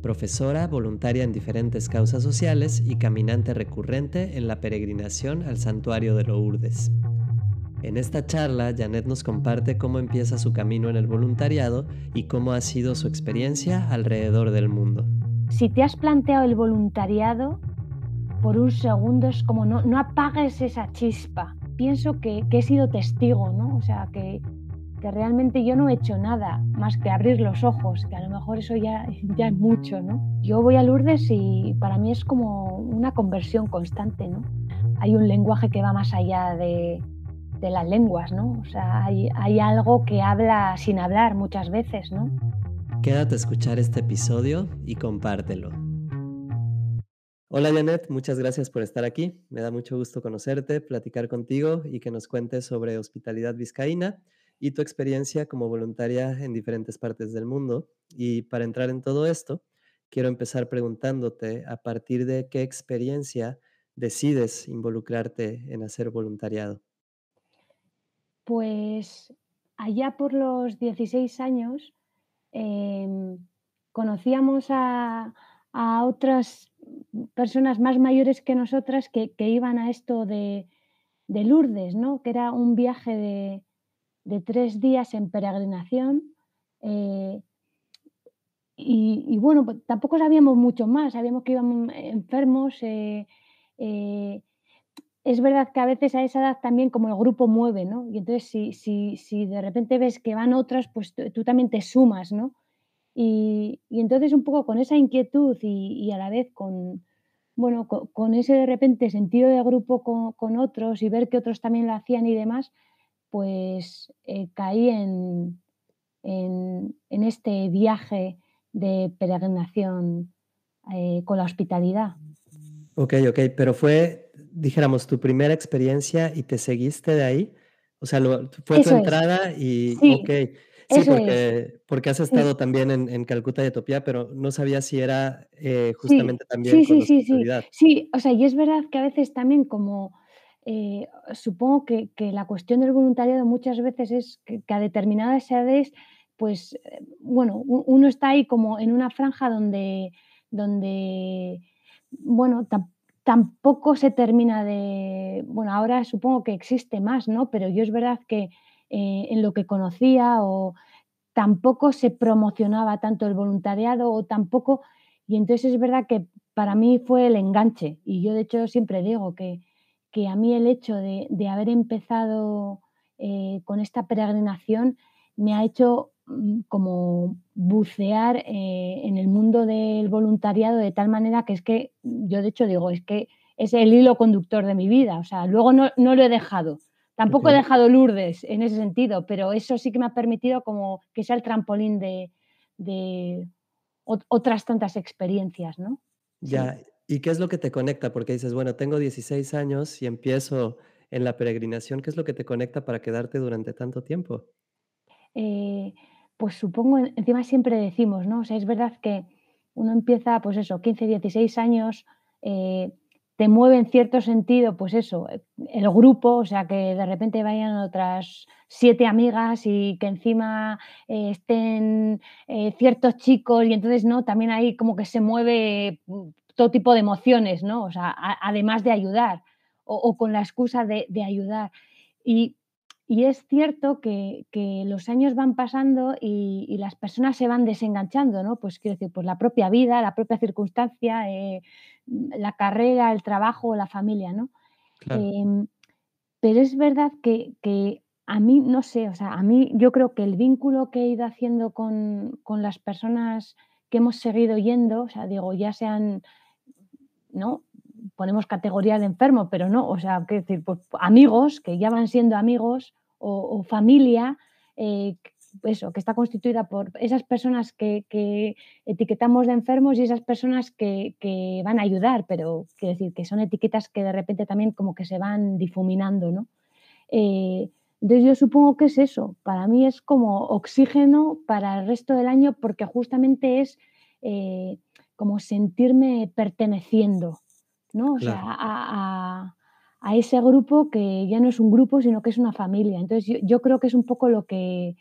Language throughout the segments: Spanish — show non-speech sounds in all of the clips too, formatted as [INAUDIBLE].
profesora voluntaria en diferentes causas sociales y caminante recurrente en la peregrinación al santuario de Lourdes. En esta charla, Janet nos comparte cómo empieza su camino en el voluntariado y cómo ha sido su experiencia alrededor del mundo. Si te has planteado el voluntariado, por un segundo es como no, no apagues esa chispa. Pienso que, que he sido testigo, ¿no? O sea, que, que realmente yo no he hecho nada más que abrir los ojos, que a lo mejor eso ya, [LAUGHS] ya es mucho, ¿no? Yo voy a Lourdes y para mí es como una conversión constante, ¿no? Hay un lenguaje que va más allá de, de las lenguas, ¿no? O sea, hay, hay, algo que habla sin hablar muchas veces, ¿no? Quédate a escuchar este episodio y compártelo. Hola Janet, muchas gracias por estar aquí. Me da mucho gusto conocerte, platicar contigo y que nos cuentes sobre hospitalidad vizcaína y tu experiencia como voluntaria en diferentes partes del mundo. Y para entrar en todo esto, quiero empezar preguntándote a partir de qué experiencia decides involucrarte en hacer voluntariado. Pues allá por los 16 años eh, conocíamos a, a, otras personas más mayores que nosotras que, que iban a esto de, de Lourdes, ¿no? que era un viaje de, de tres días en peregrinación. Eh, y, y, bueno, pues tampoco sabíamos mucho más, sabíamos que íbamos enfermos. Eh, eh, es verdad que a veces a esa edad también como el grupo mueve, ¿no? Y entonces si, si, si de repente ves que van otras, pues tú, también te sumas, ¿no? Y, y, entonces un poco con esa inquietud y, a la vez con, bueno, con, ese de repente sentido de grupo con, con, otros y ver que otros también lo hacían y demás, pues eh, caí en, en, en, este viaje de peregrinación eh, con la hospitalidad. Ok, ok, pero fue, dijéramos, tu primera experiencia y te seguiste de ahí. O sea, lo, fue Eso tu es. entrada y, Sí, ok, sí, eso porque, es. porque has Sí. estado también en, en Calcuta y Etiopía, pero no sabía si era eh, Sí, justamente también sí, con sí, sí, sí. Sí, o sea, y es verdad que a veces también como eh, supongo que, la cuestión del voluntariado muchas veces es que, que a determinadas edades, pues, eh, bueno, uno está ahí como en una franja donde, donde bueno, tampoco se termina de, bueno, ahora supongo que existe más, ¿no? Pero yo es verdad que eh, en lo que conocía o tampoco se promocionaba tanto el voluntariado o tampoco, y entonces es verdad que para mí fue el enganche, y yo de hecho siempre digo que que a mí el hecho de, de haber empezado eh, con esta peregrinación me ha hecho mm, como bucear eh, en el mundo del voluntariado de tal manera que es que yo de hecho digo, es que es el hilo conductor de mi vida, o sea, luego no, no lo he dejado. Tampoco okay. he dejado Lourdes en ese sentido, pero eso sí que me ha permitido como que sea el trampolín de, de otras tantas experiencias, ¿no? Ya, sí. ¿Y qué es lo que te conecta? Porque dices, bueno, tengo 16 años y empiezo en la peregrinación. ¿Qué es lo que te conecta para quedarte durante tanto tiempo? Eh, pues supongo, encima siempre decimos, ¿no? O sea, es verdad que uno empieza, pues eso, 15, 16 años, eh, te mueve en cierto sentido, pues eso, el grupo, o sea, que de repente vayan otras siete amigas y que encima eh, estén eh, ciertos chicos y entonces, ¿no? También ahí como que se mueve todo tipo de emociones, ¿no? O sea, a, además de ayudar o, o, con la excusa de, de ayudar. Y, y, es cierto que, que, los años van pasando y, y, las personas se van desenganchando, ¿no? Pues quiero decir, pues la propia vida, la propia circunstancia, eh, la carrera, el trabajo, la familia, ¿no? Claro. Eh, pero es verdad que, que, a mí, no sé, o sea, a mí yo creo que el vínculo que he ido haciendo con, con las personas que hemos seguido yendo, o sea, digo, ya sean ¿no? Ponemos categoría de enfermo, pero no, o sea, qué decir, pues amigos que ya van siendo amigos o, familia, eh, eso, que está constituida por esas personas que, que etiquetamos de enfermos y esas personas que, que, van a ayudar, pero quiero decir que son etiquetas que de repente también como que se van difuminando, ¿no? Eh, entonces yo supongo que es eso, para mí es como oxígeno para el resto del año porque justamente es eh, como sentirme perteneciendo, ¿no? O sea, a, a, ese grupo que ya no es un grupo, sino que es una familia. Entonces yo, creo que es un poco lo que...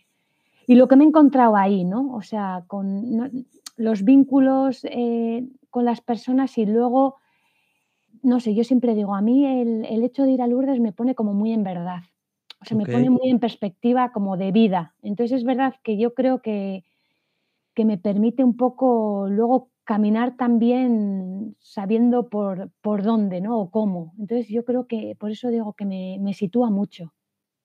Y lo que me he encontrado ahí, ¿no? O sea, con los vínculos eh, con las personas y luego, no sé, yo siempre digo, a mí el, el hecho de ir a Lourdes me pone como muy en verdad. O sea, me pone muy en perspectiva como de vida. Entonces es verdad que yo creo que, que me permite un poco luego caminar también sabiendo por, por dónde, ¿no? O cómo. Entonces yo creo que por eso digo que me, me sitúa mucho.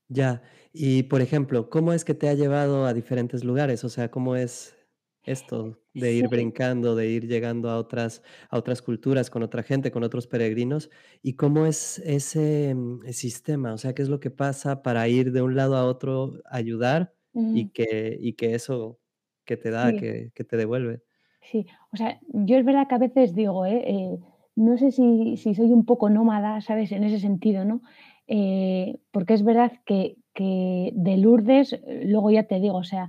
Ya. Y por ejemplo, ¿cómo es que te ha llevado a diferentes lugares? O sea, ¿cómo es esto de ir Sí. brincando, de ir llegando a otras a otras culturas, con otra gente, con otros peregrinos? ¿Y cómo es ese, mm, sistema? O sea, ¿qué es lo que pasa para ir de un lado a otro, ayudar y que y que eso que te da, sí. que que te devuelve? Sí, o sea, yo es verdad que a veces digo, ¿eh? Eh, no sé si, soy un poco nómada, ¿sabes? En ese sentido, ¿no? Eh, porque es verdad que, que de Lourdes, luego ya te digo, o sea,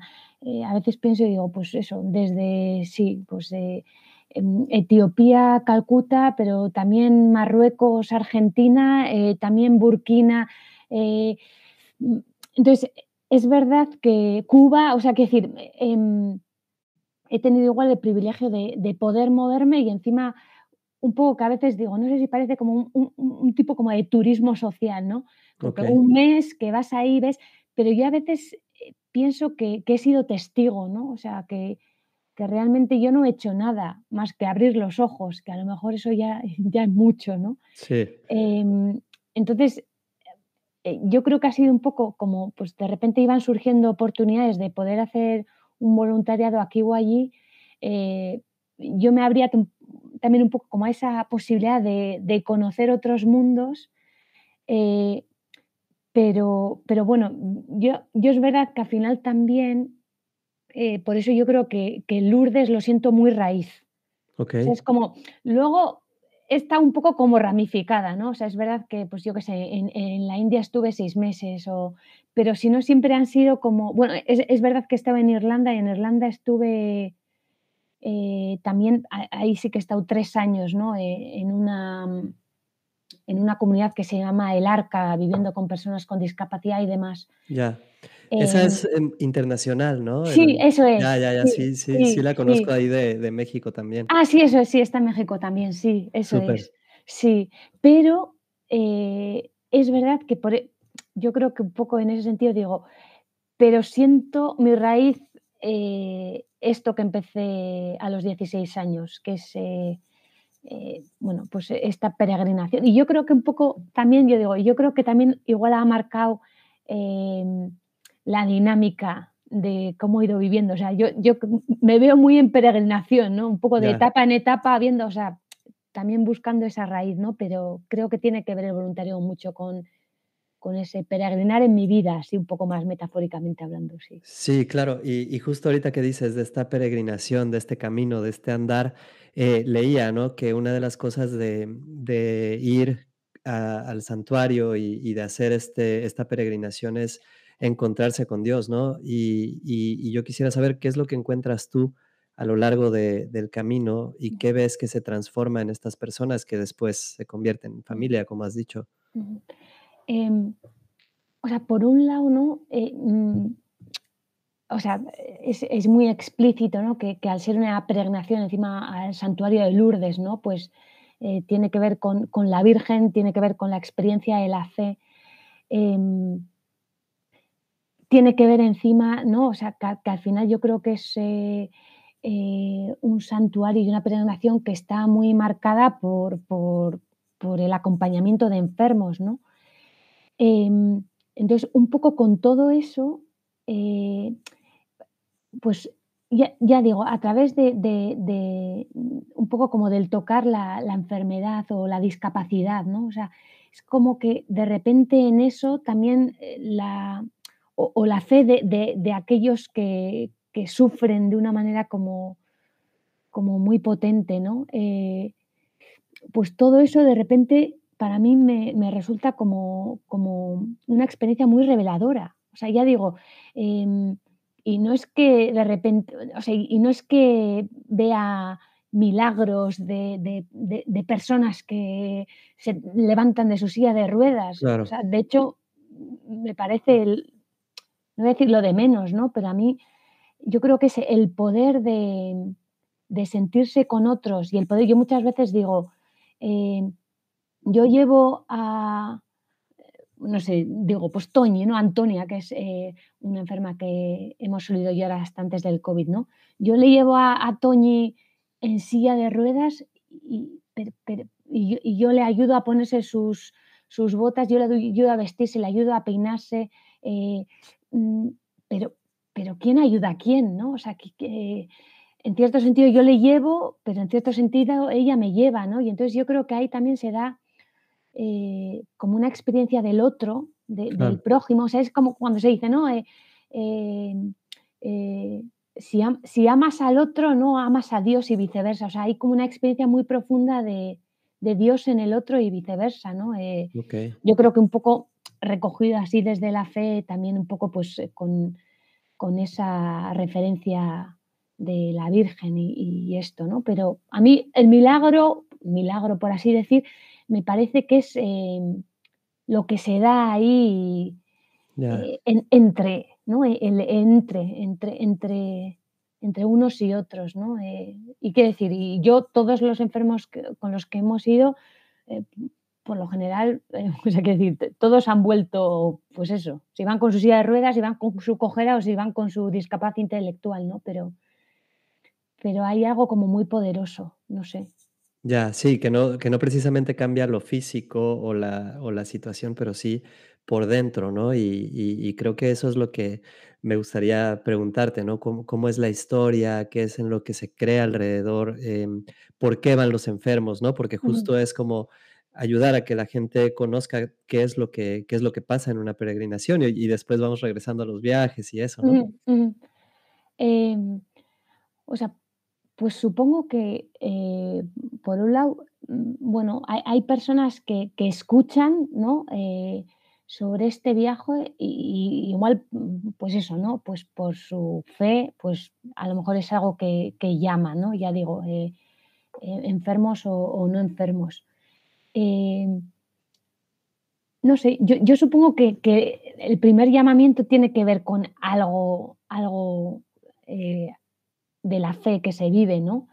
a veces pienso y digo, pues eso, desde, sí, pues em, Etiopía, Calcuta, pero también Marruecos, Argentina, también Burkina. mm, entonces, es verdad que Cuba, o sea, quiero decir, em, he tenido igual el privilegio de, de poder moverme y encima un poco que a veces digo, no sé si parece como un, un- un tipo como de turismo social, ¿no? Porque un mes que vas ahí, ves, pero yo a veces eh, pienso que, que he sido testigo, ¿no? O sea, que, que realmente yo no he hecho nada más que abrir los ojos, que a lo mejor eso ya, [LAUGHS] ya es mucho, ¿no? sí, Em, entonces, eh, yo creo que ha sido un poco como, pues de repente iban surgiendo oportunidades de poder hacer un voluntariado aquí o allí. eh, yo me abría tam- también un poco como a esa posibilidad de, de conocer otros mundos, eh, pero, pero bueno, yo, yo es verdad que al final también, eh, por eso yo creo que, que Lourdes lo siento muy raíz. O sea, okey, es como luego está un poco como ramificada, ¿no? O sea, es verdad que, pues, yo qué sé, en en la India estuve 6 meses o pero si no siempre han sido como bueno, es es verdad que estaba en Irlanda y en Irlanda estuve, eh, también ahí sí que he estado 3 años, ¿no? Eh, en una mm, en una comunidad que se llama El Arca, viviendo con personas con discapacidad y demás. ya. Esa Em, es, em, internacional, ¿no? sí, El eso ya, es. ya, ya, Sí, sí, sí, sí sí, la conozco ahí de de México también. Ah, sí, eso es, sí, está en México también, sí, eso Súper, es. Sí, pero, eh, es verdad que por e yo creo que un poco en ese sentido digo, pero siento mi raíz, eh, esto que empecé a los 16 años, que es, eh, eh, bueno, pues eh, esta peregrinación. Y yo creo que un poco también, yo digo, yo creo que también igual ha marcado, em, la dinámica de cómo he ido viviendo. O sea, yo yo me veo muy en peregrinación, ¿no? Un poco de ya. etapa en etapa viendo, o sea, también buscando esa raíz, ¿no? Pero creo que tiene que ver el voluntariado mucho con con ese peregrinar en mi vida, así un poco más metafóricamente hablando, sí. Sí, claro. Y y justo ahorita que dices de esta peregrinación, de este camino, de este andar, eh, leía, ¿no? Que una de las cosas de de ir a al santuario y y de hacer este esta peregrinación es encontrarse con Dios, ¿no? Y y y yo quisiera saber qué es lo que encuentras tú a lo largo de del camino y qué ves que se transforma en estas personas que después se convierten en familia, como has dicho. Em, o sea, por un lado, ¿no? Eh, mm, o sea, es, es muy explícito, ¿no? Que, que al ser una peregrinación encima al santuario de Lourdes, ¿no? Pues eh, tiene que ver con, con la Virgen, tiene que ver con la experiencia de la fe, em, tiene que ver encima, ¿no? O sea, que, al final yo creo que es eh, eh, un santuario y una peregrinación que está muy marcada por, por, el acompañamiento de enfermos, ¿no? Em, entonces, un poco con todo eso, eh, pues ya, digo, a través de, un poco como del tocar la, la enfermedad o la discapacidad, ¿no? O sea, es como que de repente en eso también la, o la fe de de de aquellos que que sufren de una manera como como muy potente, ¿no? Eh, pues todo eso de repente para mí me me resulta como como una experiencia muy reveladora. O sea, ya digo, em, y no es que de repente, o sea, y no es que vea milagros de de de de personas que se levantan de su silla de ruedas. O Claro. sea, de hecho, me parece el no voy a decir lo de menos, ¿no? Pero a mí, yo creo que es el poder de de sentirse con otros y el poder yo muchas veces digo, eh, yo llevo a, no sé, digo, pues Toñi, ¿no? Antonia, que es, eh, una enferma que hemos solido llorar hasta antes del COVID, ¿no? Yo le llevo a a Toñi en silla de ruedas y y yo le ayudo a ponerse sus sus botas, yo le ayudo a vestirse, le ayudo a peinarse, eh, pero pero ¿quién ayuda a quién, no? O sea, que que en cierto sentido yo le llevo, pero en cierto sentido ella me lleva, ¿no? Y entonces yo creo que ahí también se da, eh, como una experiencia del otro, de del prójimo, o sea, es como cuando se dice, ¿no? Eh, eh, si am si amas al otro, ¿no? Amas a Dios y viceversa. O sea, hay como una experiencia muy profunda de de Dios en el otro y viceversa, ¿no? Yo creo que un poco recogido así desde la fe, también un poco, pues, eh, con con esa referencia de la Virgen y y esto, ¿no? Pero a mí el milagro milagro, por así decir, me parece que es, em, lo que se da ahí, eh, en entre, ¿no? El entre entre entre entre unos y otros, ¿no? Eh, y qué decir, y yo todos los enfermos que con los que hemos ido, por lo general, [LAUGHS] eh, o sea, quiero decir, todos han vuelto, pues eso, si van con su silla de ruedas, si van con su cojera o si van con su discapacidad intelectual, ¿no? Pero pero hay algo como muy poderoso, no sé. Ya, sí, que no que no precisamente cambia lo físico o la o la situación, pero sí por dentro, ¿no? Y y y creo que eso es lo que me gustaría preguntarte, ¿no? ¿Cómo cómo es la historia? ¿Qué es en lo que se crea alrededor? Em, ¿por qué van los enfermos, no? Porque justo es como ayudar a que la gente conozca qué es lo que qué es lo que pasa en una peregrinación, y después vamos regresando a los viajes y eso, ¿no? Em, o sea, pues supongo que, eh, por un lado, mm, bueno, hay hay personas que que escuchan, ¿no? Eh, sobre este viaje y igual, mm, pues eso, ¿no? Pues por su fe, pues a lo mejor es algo que llama, ¿no? Ya digo, eh, enfermos o no enfermos. Em no sé, yo yo supongo que que el primer llamamiento tiene que ver con algo algo, eh, de la fe que se vive, ¿no?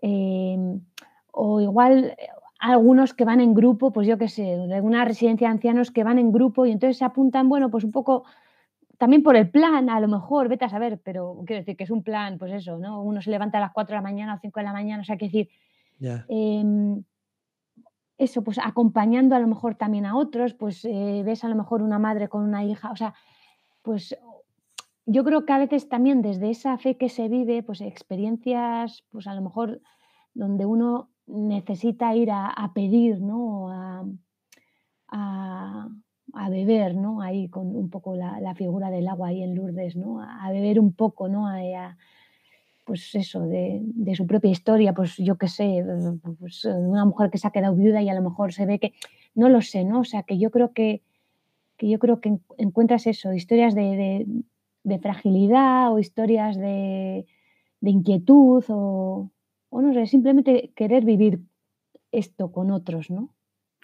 Em, o igual, eh, algunos que van en grupo, pues yo qué sé, de una residencia de ancianos que van en grupo y entonces se apuntan, bueno, pues un poco también por el plan, a lo mejor, vete a saber, pero quiero decir que es un plan, pues eso, ¿no? Uno se levanta a las 4 de la mañana o 5 de la mañana, o sea, quiero decir, eso, pues acompañando a lo mejor también a otros, pues, eh, ves a lo mejor una madre con una hija, o sea, pues, yo creo que a veces también desde esa fe que se vive, pues experiencias, pues a lo mejor donde uno necesita ir a pedir, ¿no? A a beber, ¿no? Ahí con un poco la figura del agua ahí en Lourdes, ¿no? A beber un poco, ¿no? Pues eso, de de su propia historia, pues yo qué sé, pues una mujer que se ha quedado viuda y a lo mejor se ve que no lo sé, ¿no? O sea, que yo creo que que yo creo que en encuentras eso, historias de de fragilidad o historias de de inquietud o o no sé, simplemente querer vivir esto con otros, ¿no?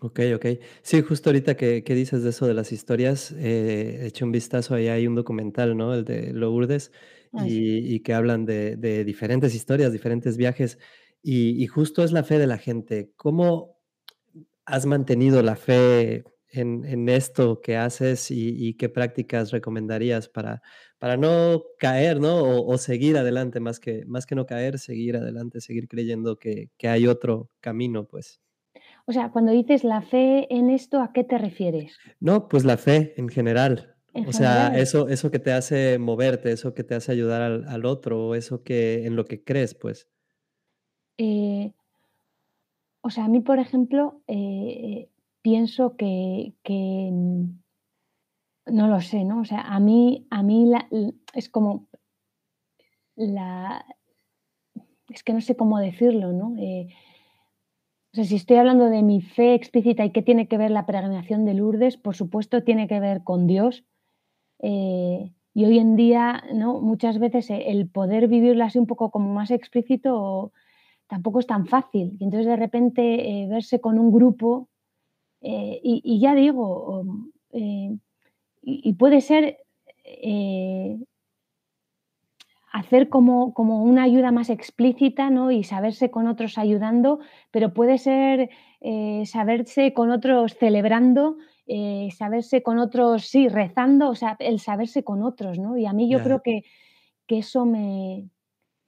Okey, okey. Sí, justo ahorita que que dices de eso de las historias, eh, eché un vistazo, ahí hay un documental, ¿no? El de Lourdes. Y y que hablan de de diferentes historias, diferentes viajes, y y justo es la fe de la gente. ¿Cómo has mantenido la fe en en esto que haces y y qué prácticas recomendarías para para no caer, no? O o seguir adelante, más que más que no caer, seguir adelante, seguir creyendo que que hay otro camino, pues. O sea, cuando dices la fe en esto, ¿a qué te refieres? No, pues la fe en general. O sea, eso eso que te hace moverte, eso que te hace ayudar al al otro, o eso que en lo que crees, pues. Eh O sea, a mí, por ejemplo, eh, pienso que que, mm No lo sé, ¿no? O sea, a mí a mí la es como la es que no sé cómo decirlo, ¿no? Eh, o sea, si estoy hablando de mi fe explícita y qué tiene que ver la peregrinación de Lourdes, por supuesto tiene que ver con Dios. Eh, y hoy en día. Muchas veces e el poder vivirlo así un poco como más explícito tampoco es tan fácil. Y entonces de repente, eh, verse con un grupo, eh, y ya digo, eh, y puede ser, eh hacer como como una ayuda más explícita, ¿no? Y saberse con otros ayudando, pero puede ser, eh, saberse con otros celebrando, eh, saberse con otros, sí, rezando, o sea, el saberse con otros, ¿no? Y a mí yo creo que que eso me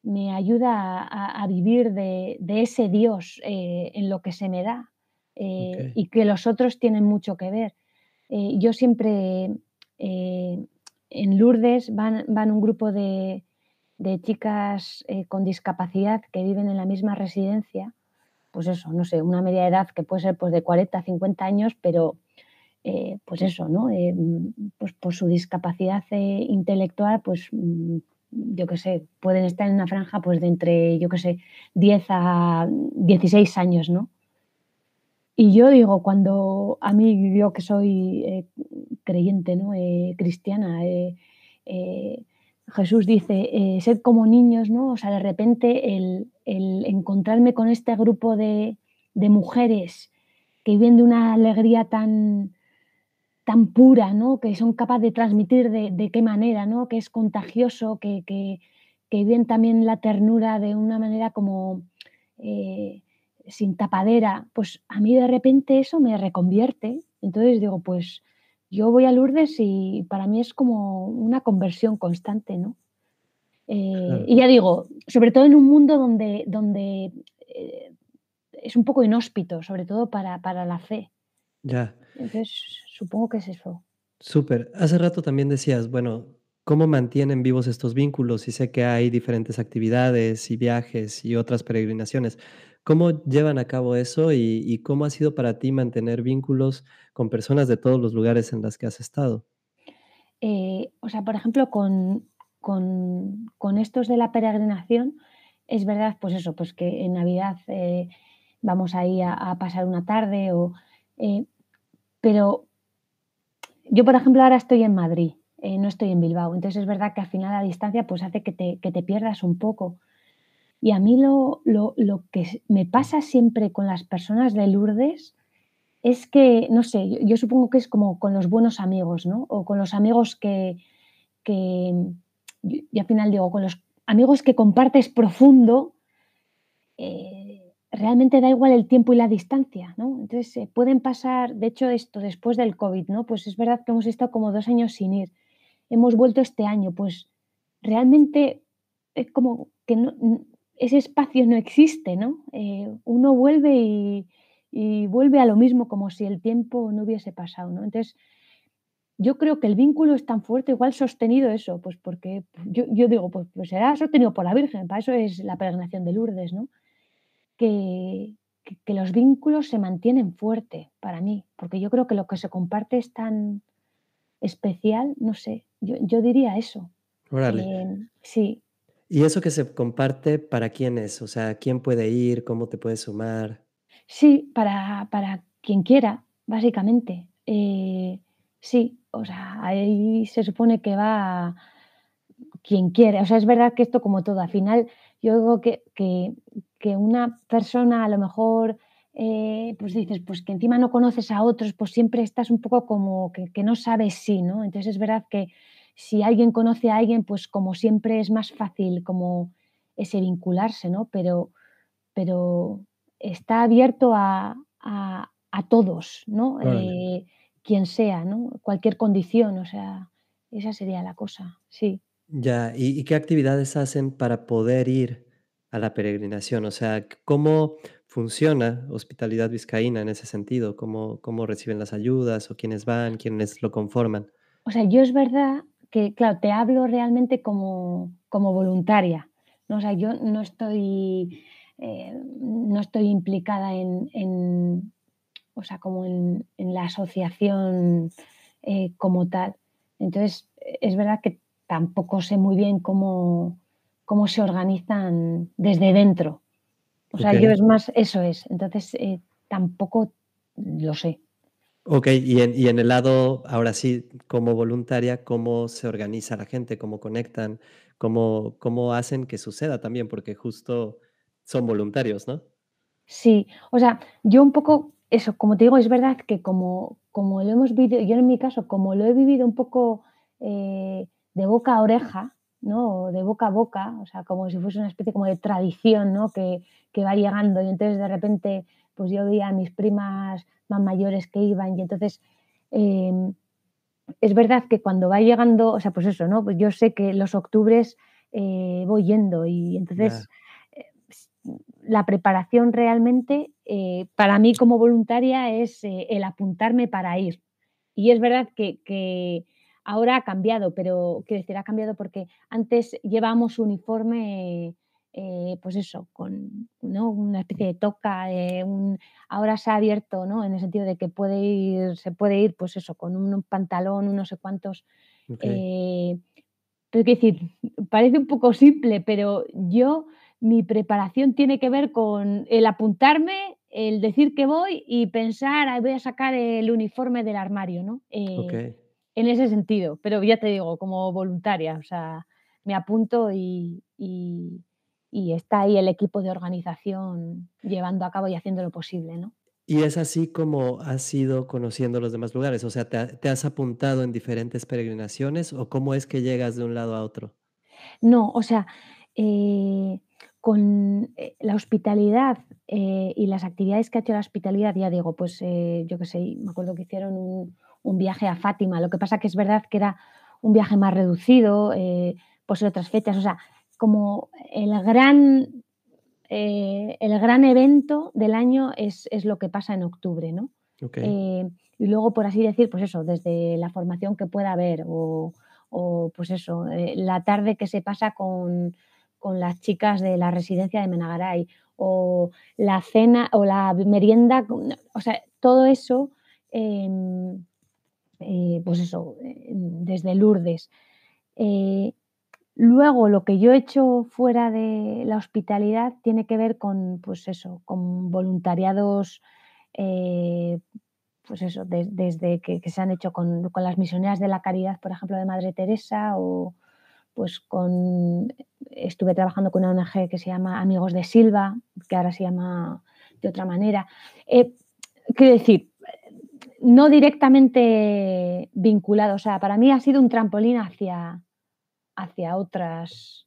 me ayuda a vivir de de ese Dios, eh, en lo que se me da, eh, y que los otros tienen mucho que ver. Eh, yo siempre, en Lourdes van van un grupo de de chicas, con discapacidad que viven en la misma residencia, pues eso, no sé, una media edad que puede ser, pues, de 40, 50 años, pero, eh, pues eso, ¿no? Eh, mm, pues por su discapacidad, eh, intelectual, pues, mm, yo qué sé, pueden estar en una franja, pues, de entre, yo qué sé, 10 a 16 años, ¿no? Y yo digo, cuando a mí, yo que soy, creyente, ¿no? Cristiana, Jesús dice, sed como niños, ¿no? O sea, de repente el, el encontrarme con este grupo de, de mujeres que viven de una alegría tan, tan pura, ¿no? Que son capaces de transmitir de, de qué manera, ¿no? Que es contagioso, que, que, que viven también la ternura de una manera como eh, sin tapadera, pues a mí de repente eso me reconvierte. Entonces digo, pues yo voy a Lourdes y para mí es como una conversión constante, ¿no? Eh, Claro. y ya digo, sobre todo en un mundo donde, donde eh, es un poco inhóspito, sobre todo para, para la fe. Ya. Entonces, supongo que es eso. Súper. Hace rato también decías, bueno, ¿cómo mantienen vivos estos vínculos? Y sé que hay diferentes actividades y viajes y otras peregrinaciones. ¿Cómo llevan a cabo eso y y cómo ha sido para ti mantener vínculos con personas de todos los lugares en las que has estado? Eh, o sea, por ejemplo, con, con, con estos de la peregrinación, es verdad, pues eso, pues que en Navidad eh, vamos ahí a, a pasar una tarde, o, eh, pero yo, por ejemplo, ahora estoy en Madrid, eh, no estoy en Bilbao, entonces es verdad que al final la distancia pues hace que te, que te pierdas un poco. Y a mí lo, lo, lo que me pasa siempre con las personas de Lourdes es que, no sé, yo, supongo que es como con los buenos amigos, ¿no? O con los amigos que, que yo al final digo, con los amigos que compartes profundo, eh, realmente da igual el tiempo y la distancia, ¿no? Entonces, eh, pueden pasar, de hecho, esto después del COVID, ¿no? Pues es verdad que hemos estado como dos años sin ir. Hemos vuelto este año, pues realmente es como que ese espacio no existe, ¿no? Eh, uno vuelve y, vuelve a lo mismo, como si el tiempo no hubiese pasado, ¿no? Entonces, yo creo que el vínculo es tan fuerte, igual sostenido eso, pues porque yo, yo digo, pues, pues será sostenido por la Virgen, para eso es la peregrinación de Lourdes, ¿no? Que, que, que los vínculos se mantienen fuerte para mí, porque yo creo que lo que se comparte es tan especial, no sé, yo, yo diría eso. Órale. Em, sí, ¿Y eso que se comparte para quién es? O sea, ¿quién puede ir? ¿Cómo te puedes sumar? sí, para, para quien quiera, básicamente. Eh, sí, o sea, ahí se supone que va quien quiere. O sea, es verdad que esto como todo, al final yo digo que, que, que una persona a lo mejor, eh, pues dices, pues que encima no conoces a otros, pues siempre estás un poco como que, que no sabes si, ¿no? Entonces es verdad que si alguien conoce a alguien, pues como siempre es más fácil como ese vincularse, ¿no? Pero, pero está abierto a, a, a todos, ¿no? Eh, quien sea, ¿no? Cualquier condición, o sea, esa sería la cosa, sí. Ya, ¿y qué actividades hacen para poder ir a la peregrinación? O sea, ¿cómo funciona Hospitalidad Vizcaína en ese sentido? ¿Cómo cómo reciben las ayudas o quiénes van, quiénes lo conforman? O sea, yo es verdad que, claro, te hablo realmente como, como voluntaria, ¿no? O sea, yo no estoy, eh, no estoy implicada en, en, o sea, como en, en la asociación eh, como tal. Entonces, es verdad que tampoco sé muy bien cómo, cómo se organizan desde dentro. O sea, yo es más, eso es. Entonces, eh, tampoco lo sé. Ok, y en, y en el lado, ahora sí, como voluntaria, ¿cómo se organiza la gente? ¿Cómo conectan? ¿Cómo, cómo hacen que suceda también? Porque justo son voluntarios, ¿no? Sí, o sea, yo un poco, eso, como te digo, es verdad que como, como lo hemos vivido, yo en mi caso, como lo he vivido un poco eh, de boca a oreja, ¿no? O de boca a boca, o sea, como si fuese una especie como de tradición, ¿no? Que, que va llegando y entonces de repente, pues yo veía a mis primas más mayores que iban y entonces... Em, es verdad que cuando va llegando, o sea, pues eso, ¿no? Pues yo sé que los octubres eh, voy yendo y entonces la preparación realmente eh, para mí como voluntaria es eh, el apuntarme para ir. Y es verdad que, ahora ha cambiado, pero quiero decir, ha cambiado porque antes llevábamos uniforme, eh, pues eso, con una especie de toca, ahora se ha abierto, ¿no? En el sentido de que puede ir, se puede ir, pues eso, con un pantalón, unos sé cuántos. pero quiero decir, parece un poco simple, pero yo mi preparación tiene que ver con el apuntarme, el decir que voy y pensar, voy a sacar el uniforme del armario, ¿no? Eh, en ese sentido, pero ya te digo, como voluntaria, o sea, me apunto y, está ahí el equipo de organización llevando a cabo y haciendo lo posible, ¿no? Y es así como has ido conociendo los demás lugares, o sea, ¿te, has apuntado en diferentes peregrinaciones o cómo es que llegas de un lado a otro? No, o sea, eh, con eh, la hospitalidad eh, y las actividades que ha hecho la hospitalidad, ya digo, pues eh, yo qué sé, me acuerdo que hicieron un, viaje a Fátima, lo que pasa que es verdad que era un viaje más reducido, pues en otras fechas, o sea, como el gran, el gran evento del año es, lo que pasa en octubre, ¿no? y luego, por así decir, pues eso, desde la formación que pueda haber o, o pues eso, la tarde que se pasa con con las chicas de la residencia de Menagaray o la cena o la merienda, o sea, todo eso, em, eh, pues eso, eh, desde Lourdes. Eh, luego, lo que yo he hecho fuera de la hospitalidad tiene que ver con, pues eso, con voluntariados, pues eso, desde que, se han hecho con, las misioneras de la caridad, por ejemplo, de Madre Teresa o, pues con, estuve trabajando con una ONG que se llama Amigos de Silva, que ahora se llama de otra manera. Quiero decir, no directamente vinculado, o sea, para mí ha sido un trampolín hacia, hacia otras,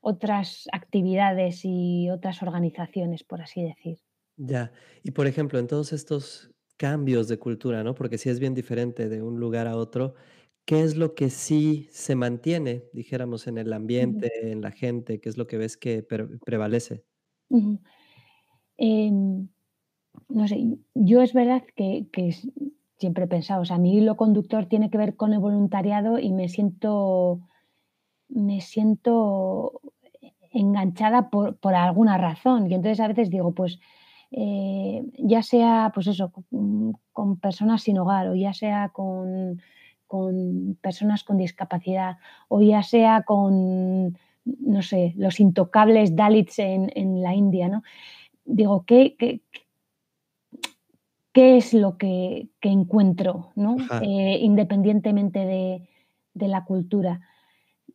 otras actividades y otras organizaciones, por así decir. Ya, y por ejemplo, en todos estos cambios de cultura, ¿no? Porque si es bien diferente de un lugar a otro, ¿Qué es lo que sí se mantiene, dijéramos, en el ambiente, en la gente? ¿Qué es lo que ves que prevalece? Em, no sé, yo es verdad que, siempre he pensado, o sea, mi hilo conductor tiene que ver con el voluntariado y me siento, me siento enganchada por, alguna razón. Y entonces a veces digo, pues eh, ya sea, pues eso, con personas sin hogar o ya sea con con personas con discapacidad o ya sea con, no sé, los intocables Dalits en, la India, ¿no? Digo, ¿qué, qué, qué es lo que, encuentro, ¿no? Eh, independientemente de, la cultura?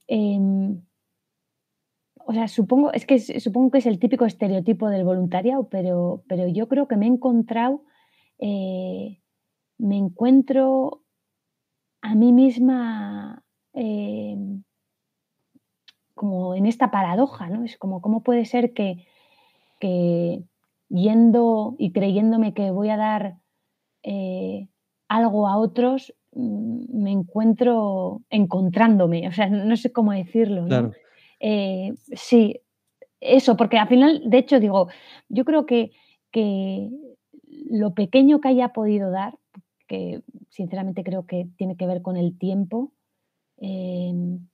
Em, o sea, supongo, es que supongo que es el típico estereotipo del voluntariado, pero, pero yo creo que me he encontrado, eh, me encuentro a mí misma em, como en esta paradoja, ¿no? Es como, ¿cómo puede ser que, yendo y creyéndome que voy a dar eh, algo a otros, mm, me encuentro encontrándome? O sea, no sé cómo decirlo, ¿no? Eh, sí, eso, porque al final, de hecho, digo, yo creo que, que lo pequeño que haya podido dar, que sinceramente creo que tiene que ver con el tiempo, em,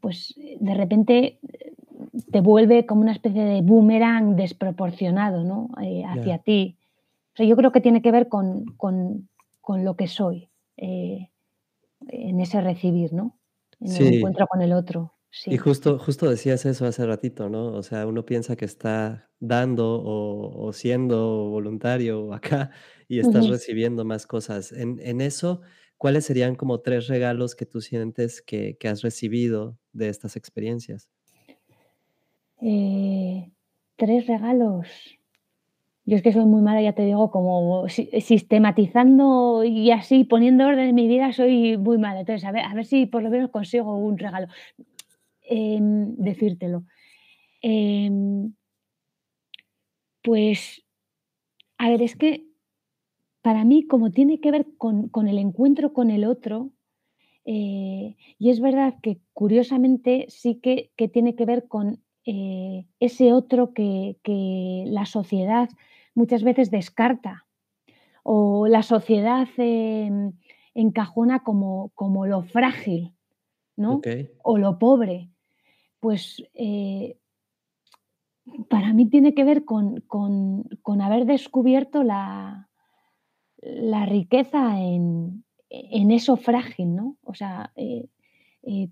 pues de repente te vuelve como una especie de boomerang desproporcionado ¿no? Eh, hacia ti. yo creo que tiene que ver con, lo que soy. Eh, en ese recibir, ¿no? En el Sí. encuentro con el otro, Y sí. justo justo decías eso hace ratito, ¿no? O sea, uno piensa que está dando o o siendo voluntario [LAUGHS] acá y estás recibiendo más cosas. En en eso, ¿cuáles serían como 3 regalos que tú sientes que que has recibido de estas experiencias? Eh, 3 regalos. Yo es que soy muy mala, ya te digo, como si sistematizando y así poniendo orden en mi vida, soy muy mala. Entonces, a ver a ver si por lo menos consigo un regalo. Em, decírtelo. Em pues, a ver, es que para mí, como tiene que ver con con el encuentro con el otro, eh, y es verdad que curiosamente sí que que tiene que ver con, eh, ese otro que que la sociedad muchas veces descarta, o la sociedad, encajona como como lo frágil, ¿no? O lo pobre. Pues, eh para mí tiene que ver con con con haber descubierto la la riqueza en en eso frágil, ¿no? O sea, eh eh,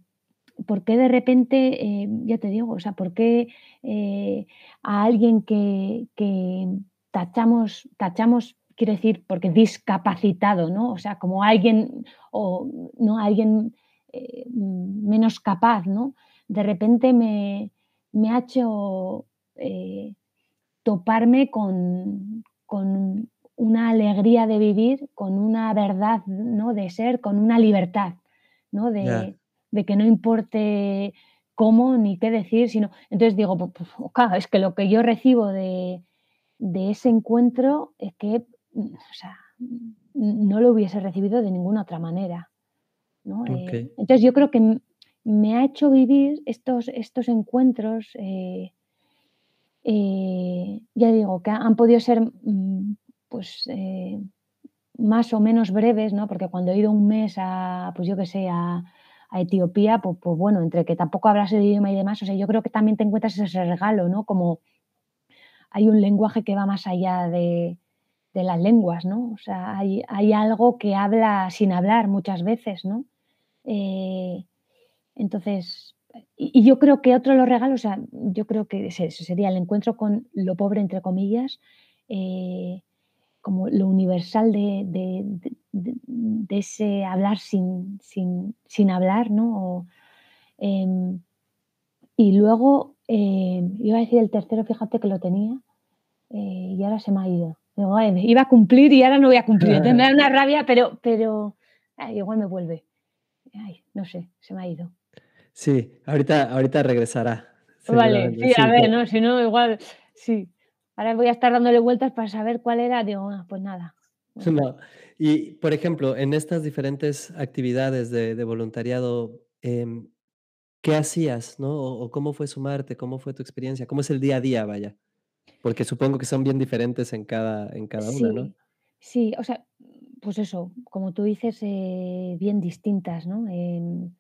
¿por qué de repente, eh, ya te digo, o sea, por qué, eh, a alguien que que tachamos tachamos, quiero decir, porque discapacitado, ¿no? O sea, como alguien o, ¿no? Alguien, eh, menos capaz, ¿no? De repente me me ha hecho, toparme con con una alegría de vivir, con una verdad, ¿no? De ser, con una libertad, ¿no? De de que no importe cómo ni qué decir, sino entonces digo, claro, es que lo que yo recibo de de ese encuentro es que, o sea, no lo hubiese recibido de ninguna otra manera, ¿no? Eh, entonces yo creo que me ha hecho vivir estos estos encuentros, eh eh, ya digo, que han podido ser, mm, pues, más o menos breves, ¿no? Porque cuando he ido un mes a, pues yo qué sé, a a Etiopía, pues pues bueno, entre que tampoco hablas el idioma y demás, o sea, yo creo que también te encuentras ese regalo, ¿no? Como hay un lenguaje que va más allá de las lenguas, ¿no? O sea, hay algo que habla sin hablar muchas veces, ¿no? Eh, entonces, y yo creo que otro de los regalos, o sea, yo creo que ese sería el encuentro con "lo pobre", entre comillas, eh, como lo universal de de de ese hablar sin sin sin hablar, ¿no? O, em, y luego, eh, iba a decir el tercero, fíjate que lo tenía, eh, y ahora se me ha ido. Digo: "Ay, iba a cumplir y ahora no voy a cumplir". Entonces me da una rabia, pero pero, ay, igual me vuelve. Ay, no sé, se me ha ido. Sí, ahorita ahorita regresará, Vale, sí, a ver, ¿no? Si no, igual sí. Ahora voy a estar dándole vueltas para saber cuál era, digo: "Ah, pues nada". No. Y, por ejemplo, en estas diferentes actividades de voluntariado, em, ¿qué hacías, no? O ¿cómo fue sumarte? ¿Cómo fue tu experiencia? ¿Cómo es el día a día, vaya? Porque supongo que son bien diferentes en cada en cada una, ¿no? Sí, sí, o sea, pues eso, como tú dices, eh, bien distintas, ¿no? Em,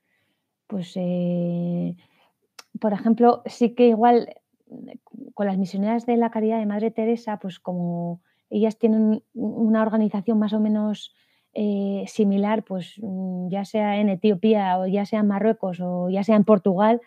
pues, eh, por ejemplo, sí que igual, con las misioneras de la caridad de Madre Teresa, pues como ellas tienen una organización más o menos, eh, similar, pues, mm, ya sea en Etiopía o ya sea en Marruecos o ya sea en Portugal,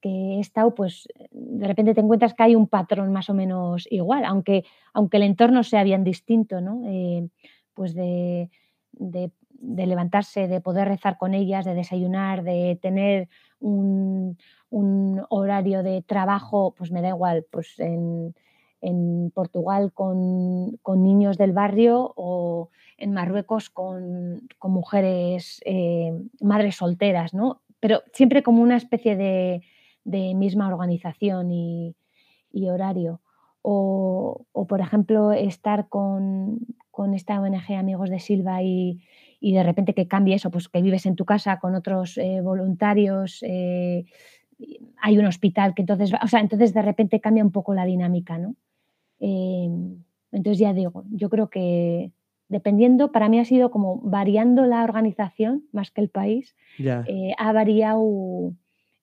que he estado, pues, de repente te encuentras que hay un patrón más o menos igual, aunque aunque el entorno sea bien distinto, ¿no? Eh, pues de de de levantarse, de poder rezar con ellas, de desayunar, de tener un un horario de trabajo, pues me da igual, pues en en Portugal con con niños del barrio o en Marruecos con con mujeres, eh, madres solteras, ¿no? Pero siempre como una especie de de misma organización y y horario. O o, por ejemplo, estar con con esta ONG Amigos de Silva y y de repente que cambie eso, pues que vives en tu casa con otros, eh, voluntarios, eh, hay un hospital que entonces o sea, entonces de repente cambia un poco la dinámica, ¿no? Em, entonces ya digo, yo creo que dependiendo, para mí ha sido como variando la organización más que el país, eh, ha variado,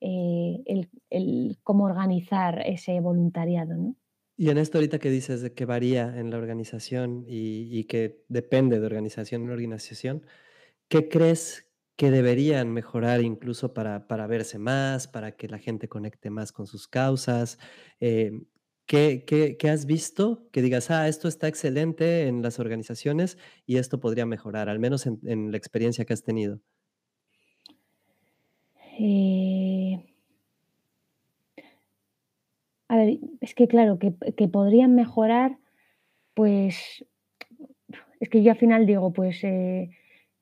eh, el el cómo organizar ese voluntariado, ¿no? Y en esto ahorita que dices de que varía en la organización y y que depende de organización en organización, ¿qué crees que deberían mejorar incluso para para verse más, para que la gente conecte más con sus causas? ¿Qué qué has visto que digas: "Ah, esto está excelente en las organizaciones y esto podría mejorar", al menos en en la experiencia que has tenido? Eh A ver, es que claro, que que podrían mejorar, pues, es que yo al final digo, pues, eh,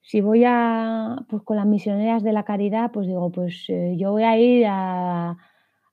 si voy a pues con las misioneras de la caridad, pues digo, pues, eh, yo voy a ir a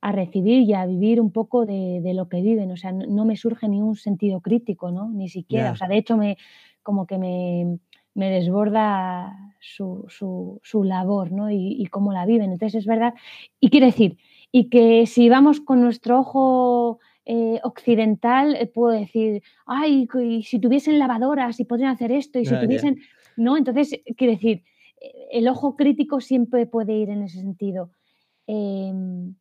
a recibir y a vivir un poco de de lo que viven, o sea, no no me surge ni un sentido crítico, ¿no? Ni siquiera, o sea, de hecho, me como que me me desborda su su su labor, ¿no? Y y cómo la viven. Entonces, es verdad y quiero decir, y que si vamos con nuestro ojo, eh, occidental, eh, puedo decir: "Ay, y si tuviesen lavadoras y podrían hacer esto, y si Ah, tuviesen", ¿no? Entonces, quiero decir, el ojo crítico siempre puede ir en ese sentido. Em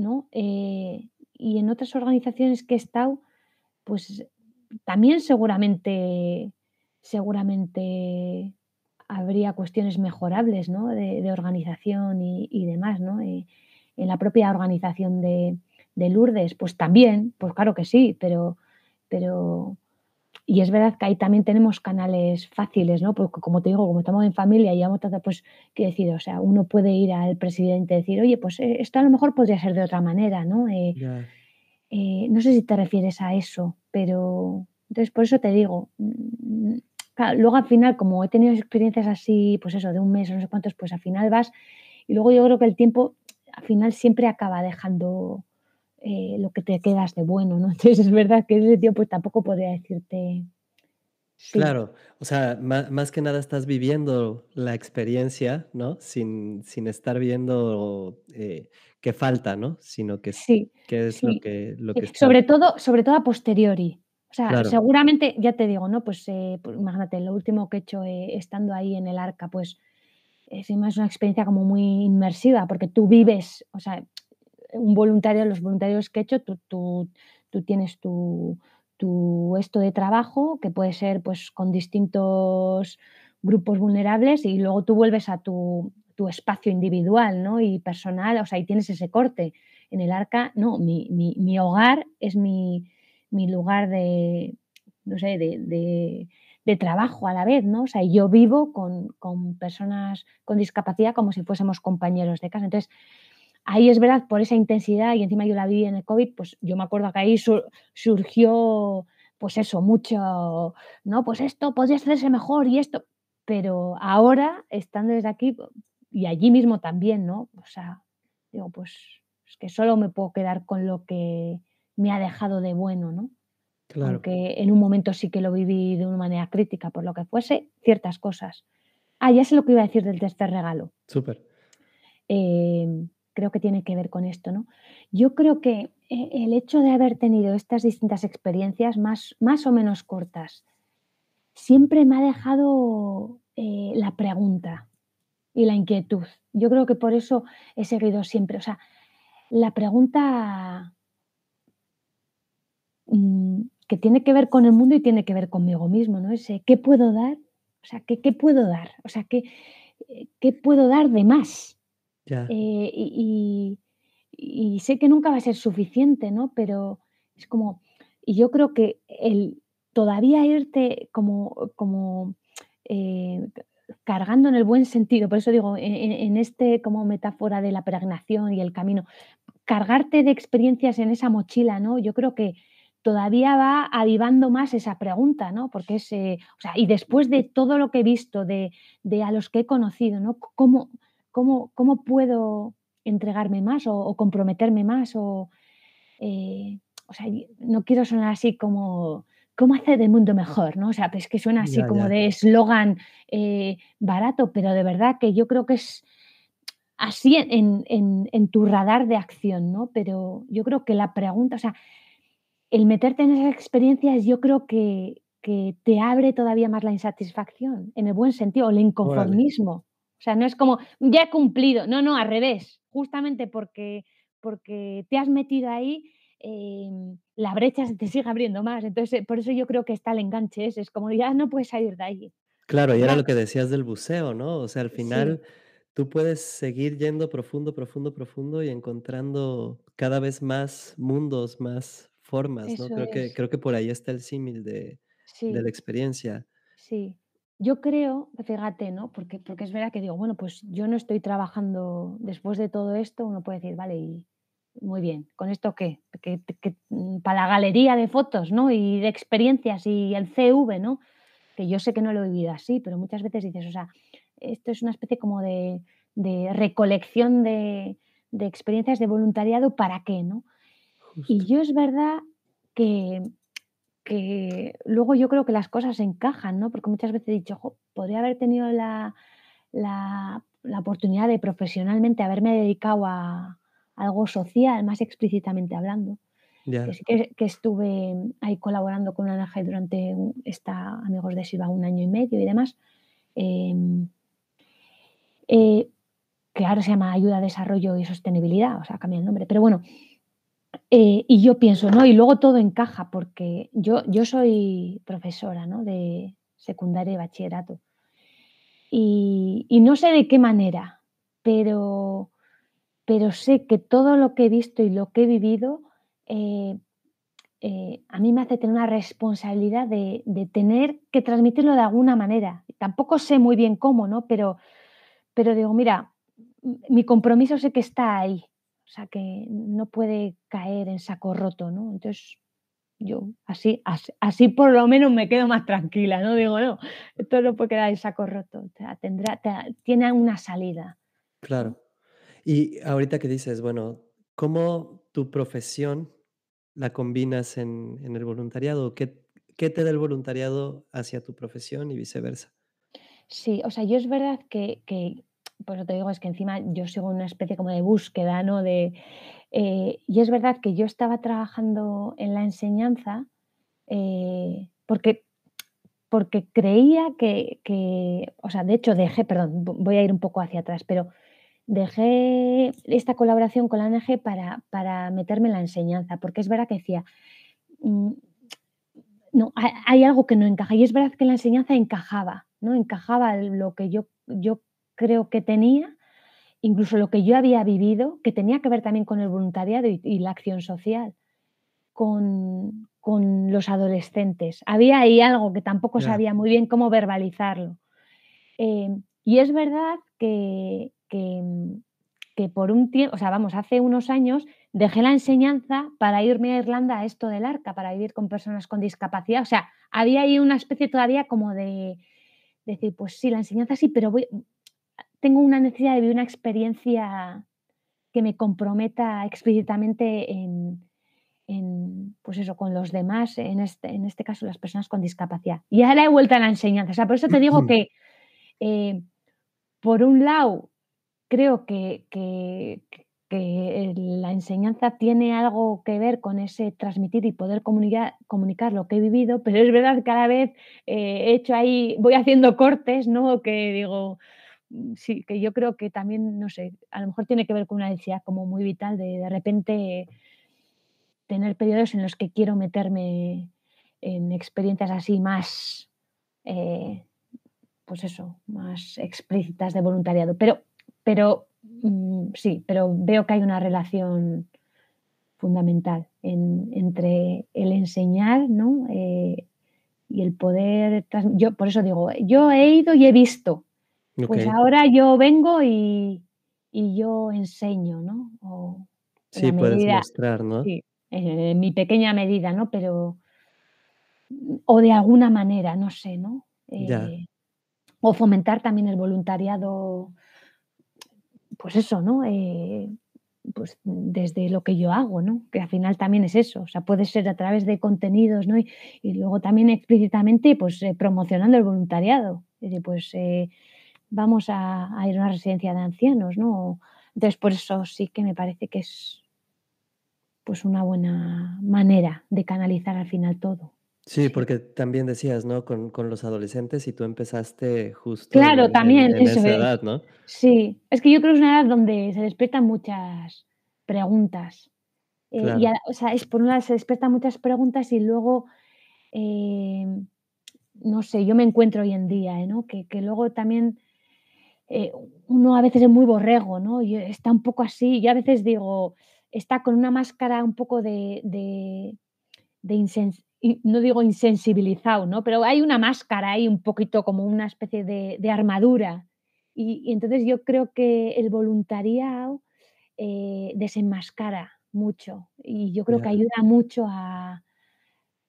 ¿no? Eh, y en otras organizaciones que he estado, pues también seguramente seguramente habría cuestiones mejorables, ¿no? De organización y y demás, ¿no? Eh, en la propia organización de de Lourdes, pues también, pues claro que sí, pero pero y es verdad que ahí también tenemos canales fáciles, ¿no? Porque como te digo, como estamos en familia y llevamos tanto, pues, quiero decir, o sea, uno puede ir al presidente y decir: "Oye, pues, eh, esto a lo mejor podría ser de otra manera", ¿no? Eh eh, no sé si te refieres a eso, pero entonces por eso te digo, mm, claro, luego al final, como he tenido experiencias así, pues eso, de un mes o no sé cuántos, pues al final vas y luego yo creo que el tiempo al final siempre acaba dejando, eh, lo que te quedas de bueno, ¿no? [LAUGHS] Entonces es verdad que ese tiempo tampoco podría decirte sí. Claro, o sea, má más que nada estás viviendo la experiencia, ¿no? Sin sin estar viendo, eh, qué falta, ¿no? Sino que es Sí, qué es lo que lo que está sobre todo sobre todo a posteriori. O sea, Claro. seguramente, ya te digo, ¿no? Pues, eh, pues imagínate, lo último que he hecho, eh, estando ahí en el Arca, pues, encima es una experiencia como muy inmersiva, porque tú vives, o sea, un voluntario, los voluntarios que he hecho, tú tú tú tienes tu esto de trabajo, que puede ser, pues, con distintos grupos vulnerables, y luego tú vuelves a tu tu espacio individual, ¿no? Y personal, o sea, y tienes ese corte. En el Arca, no, mi mi mi hogar es mi mi lugar de, no sé, de de trabajo a la vez, ¿no? O sea, yo vivo con con personas con discapacidad como si fuésemos compañeros de casa. Entonces, ahí es verdad, por esa intensidad, y encima yo la viví en el COVID, pues yo me acuerdo que ahí su surgió, pues eso, mucho, ¿no? Pues esto podría hacerse mejor y esto, pero ahora, estando desde aquí, y allí mismo también, ¿no? O sea, digo, pues, es que solo me puedo quedar con lo que me ha dejado de bueno, ¿no? Claro. Aunque en un momento sí que lo viví de una manera crítica, por lo que fuese, ciertas cosas. Ah, ya sé lo que iba a decir del tercer regalo. Súper. Em, creo que tiene que ver con esto, ¿no? Yo creo que, eh, el hecho de haber tenido estas distintas experiencias más más o menos cortas, siempre me ha dejado, eh, la pregunta y la inquietud. Yo creo que por eso he seguido siempre, o sea, la pregunta mm, que tiene que ver con el mundo y tiene que ver conmigo mismo, ¿no? Ese, ¿qué puedo dar? O sea, ¿qué qué puedo dar? O sea, ¿qué, eh, qué puedo dar de más? Eh, y y y sé que nunca va a ser suficiente, ¿no? Pero es como y yo creo que el todavía irte como como, eh, cargando en el buen sentido, por eso digo, en en este como metáfora de la peregrinación y el camino, cargarte de experiencias en esa mochila, ¿no? Yo creo que todavía va avivando más esa pregunta, ¿no? Porque es, eh, o sea, y después de todo lo que he visto, de de a los que he conocido, ¿no? ¿Cómo cómo cómo puedo entregarme más o o comprometerme más? O, eh, o sea, no quiero sonar así como, ¿cómo hacer el mundo mejor? ¿no? O sea, pues que suena así Ya, como ya. de eslogan, eh, barato, pero de verdad que yo creo que es así en en en tu radar de acción, ¿no? Pero yo creo que la pregunta, o sea, el meterte en esas experiencias, yo creo que que te abre todavía más la insatisfacción, en el buen sentido, o el inconformismo. O sea, no es como, ya he cumplido. No, no, al revés. Justamente porque porque te has metido ahí, em, la brecha se te sigue abriendo más. Entonces, por eso yo creo que está el enganche ese, es como ya no puedes salir de ahí. Claro, y era lo que decías del buceo, ¿no? O sea, al sí, final tú puedes seguir yendo profundo, profundo, profundo y encontrando cada vez más mundos, más formas, ¿no? eso Creo que creo que por ahí está el símil de de la experiencia. sí. Yo creo, fíjate, ¿no? Porque porque es verdad que digo, bueno, pues yo no estoy trabajando después de todo esto, uno puede decir: "Vale, y muy bien, ¿con esto qué?". Que que, mm, para la galería de fotos, ¿no? Y de experiencias y el CV, ¿no? Que yo sé que no lo he vivido así, pero muchas veces dices, o sea, esto es una especie como de de recolección de de experiencias de voluntariado, ¿para qué, no? Y yo es verdad que que luego yo creo que las cosas encajan, ¿no? Porque muchas veces he dicho: "Jo, podría haber tenido la la la oportunidad de profesionalmente haberme dedicado a algo social, más explícitamente hablando", que Ya, sí que que estuve ahí colaborando con ONG durante un esta Amigos de Silva un año y medio y demás, em, eh, que ahora se llama Ayuda, Desarrollo y Sostenibilidad, o sea, cambia el nombre, pero bueno, Eh, y yo pienso, ¿no? Y luego todo encaja, porque yo, yo soy profesora, ¿no? De secundaria y bachillerato. Y, y no sé de qué manera, pero, pero sé que todo lo que he visto y lo que he vivido, eh, eh, a mí me hace tener una responsabilidad de, de tener que transmitirlo de alguna manera. Tampoco sé muy bien cómo, ¿no? Pero, pero digo, mira, mi compromiso sé que está ahí, o sea, que no puede caer en saco roto, ¿no? Entonces, yo así, así, así por lo menos me quedo más tranquila, ¿no? Digo, no, esto no puede quedar en saco roto, o sea, tendrá, te- tiene una salida, claro. Y ahorita que dices, bueno, ¿cómo tu profesión la combinas en en el voluntariado? ¿Qué qué te da el voluntariado hacia tu profesión y viceversa? Sí, o sea, yo es verdad que, que por eso te digo, es que encima yo sigo una especie como de búsqueda, ¿no? De, eh, y es verdad que yo estaba trabajando en la enseñanza eh, porque Porque creía que que, o sea, de hecho dejé, perdón, vo voy a ir un poco hacia atrás, pero dejé esta colaboración con la ONG para para meterme en la enseñanza, porque es verdad que decía, mm, no, ha hay algo que no encaja, y es verdad que la enseñanza encajaba, ¿no? Encajaba lo que yo yo creo que tenía, incluso lo que yo había vivido, que tenía que ver también con el voluntariado y y la acción social, con con los adolescentes. Había ahí algo que tampoco sabía muy bien cómo verbalizarlo. Em, y es verdad que que, que por un tiempo, o sea, vamos, hace unos años dejé la enseñanza para irme a Irlanda a esto del Arca, para vivir con personas con discapacidad. O sea, había ahí una especie todavía como de decir, pues sí, la enseñanza sí, pero voy tengo una necesidad de vivir una experiencia que me comprometa explícitamente en en, pues eso, con los demás, en este en este caso, las personas con discapacidad. Y ahora he vuelto a la enseñanza. O sea, por eso te digo que, eh, por un lado, creo que que que la enseñanza tiene algo que ver con ese transmitir y poder comunicar comunicar lo que he vivido, pero es verdad que cada vez, eh, he hecho ahí voy haciendo cortes, ¿no? Que digo, sí, que yo creo que también, no sé, a lo mejor tiene que ver con una necesidad como muy vital de de repente tener periodos en los que quiero meterme en experiencias así más, eh, pues eso, más explícitas de voluntariado. Pero pero, mm, sí, pero veo que hay una relación fundamental en entre el enseñar, ¿no? Eh, y el poder yo por eso digo, yo he ido y he visto, pues ahora yo vengo y y yo enseño, ¿no? O Sí, puedes medida mostrar, ¿no? sí, en mi pequeña medida, ¿no? Pero o de alguna manera, no sé, ¿no? Ya. Eh, o fomentar también el voluntariado Pues eso, ¿no? Eh, pues desde lo que yo hago, ¿no? Que al final también es eso, o sea, puede ser a través de contenidos, ¿no? Y, y luego también explícitamente, pues eh, promocionando el voluntariado. Es decir, pues vamos a, a ir a una residencia de ancianos, ¿no? Entonces, por eso sí que me parece que es pues una buena manera de canalizar al final todo. Sí, porque también decías, ¿no? Con con los adolescentes y tú empezaste justo en Claro, en también, en eso esa es. edad, ¿no? Sí, es que yo creo que es una edad donde se despiertan muchas preguntas Eh, y Claro. a o sea, es por un lado se despiertan muchas preguntas y luego, em, no sé, yo me encuentro hoy en día, ¿eh? ¿no? Que, que luego también eh, uno a veces es muy borrego, ¿no? Y está un poco así, yo a veces digo, está con una máscara un poco de, de, de insens- y no digo insensibilizado, ¿no? Pero hay una máscara ahí un poquito como una especie de, de armadura. Y, y entonces yo creo que el voluntariado eh, desenmascara mucho y yo creo que ayuda mucho a,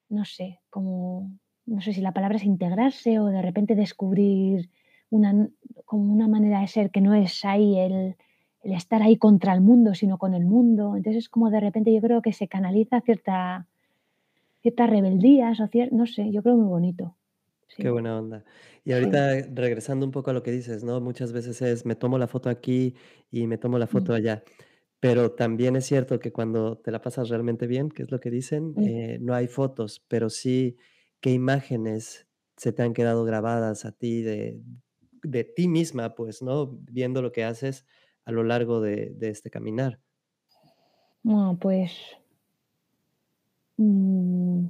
no sé, como, no sé si la palabra es integrarse o de repente descubrir una, como una manera de ser que no es ahí el, el estar ahí contra el mundo, sino con el mundo. Entonces es como de repente yo creo que se canaliza cierta, ciertas rebeldías o cier- no sé, yo creo muy bonito. qué buena onda. Y sí. ahorita regresando un poco a lo que dices, ¿no? Muchas veces es, me tomo la foto aquí y me tomo la Mm, foto allá. Pero también es cierto que cuando te la pasas realmente bien, que es lo que dicen, mm. eh, no hay fotos, pero sí qué imágenes se te han quedado grabadas a ti de de ti misma, pues, ¿no? Viendo lo que haces a lo largo de de este caminar. Bueno, pues mm,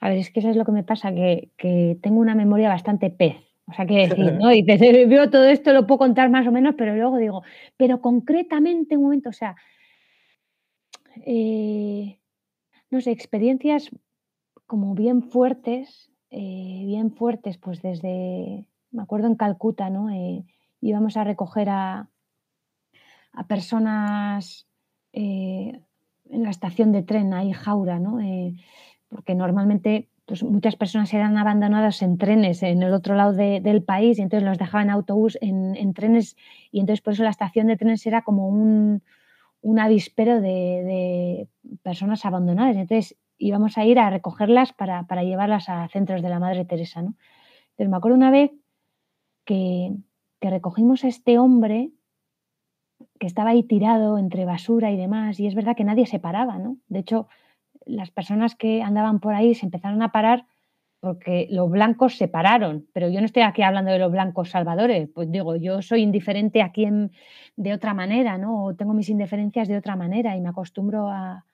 A ver, es que eso es lo que me pasa, que que tengo una memoria bastante pez. O sea, quiero decir, ¿no? Y [LAUGHS] dices, eh, veo todo esto, lo puedo contar más o menos, pero luego digo, pero concretamente un momento, o sea, eh, no sé, experiencias como bien fuertes, eh, bien fuertes, pues desde, me acuerdo en Calcuta, ¿no? Eh, íbamos a recoger a, a personas eh, en la estación de tren, ahí Jaura, ¿no? Eh, porque normalmente pues, muchas personas eran abandonadas en trenes en el otro lado de- del país y entonces los dejaban en autobús en, en trenes y entonces por eso la estación de trenes era como un, un avispero de, de personas abandonadas. Entonces íbamos a ir a recogerlas para, para llevarlas a centros de la Madre Teresa, ¿no? Entonces me acuerdo una vez que, recogimos a este hombre que estaba ahí tirado entre basura y demás, y es verdad que nadie se paraba, ¿no? De hecho, las personas que andaban por ahí se empezaron a parar porque los blancos se pararon, pero yo no estoy aquí hablando de los blancos salvadores, pues digo, yo soy indiferente aquí en, de otra manera, ¿no? O tengo mis indiferencias de otra manera y me acostumbro a,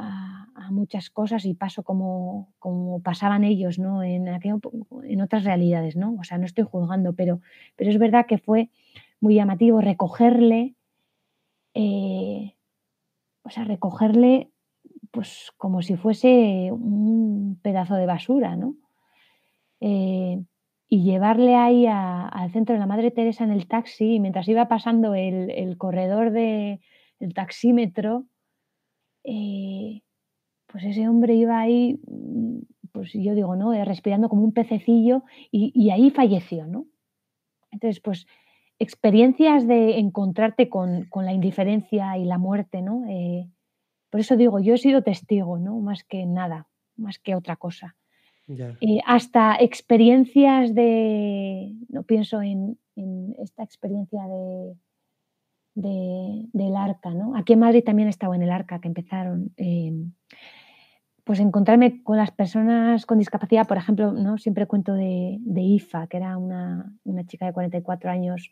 a- muchas cosas y paso como, como pasaban ellos, ¿no? En, en otras realidades, ¿no? O sea, no estoy juzgando, pero, pero es verdad que fue muy llamativo recogerle, eh, o sea, recogerle pues como si fuese un pedazo de basura, ¿no? Eh, y llevarle ahí a- al centro de la Madre Teresa en el taxi, y mientras iba pasando el, el corredor de, el taxímetro, eh, pues ese hombre iba ahí, mm, pues yo digo, ¿no? Eh, respirando como un pececillo y, y ahí falleció, ¿no? Entonces, pues experiencias de encontrarte con, con la indiferencia y la muerte, ¿no? Eh, por eso digo, yo he sido testigo, ¿no? Más que nada, más que otra cosa. Ya, Eh, hasta experiencias de, no pienso en, en esta experiencia de, de- del Arca, ¿no? Aquí en Madrid también he estado en el Arca, que empezaron. eh, pues encontrarme con las personas con discapacidad, por ejemplo, ¿no? Siempre cuento de, de IFA, que era una, una chica de 44 años,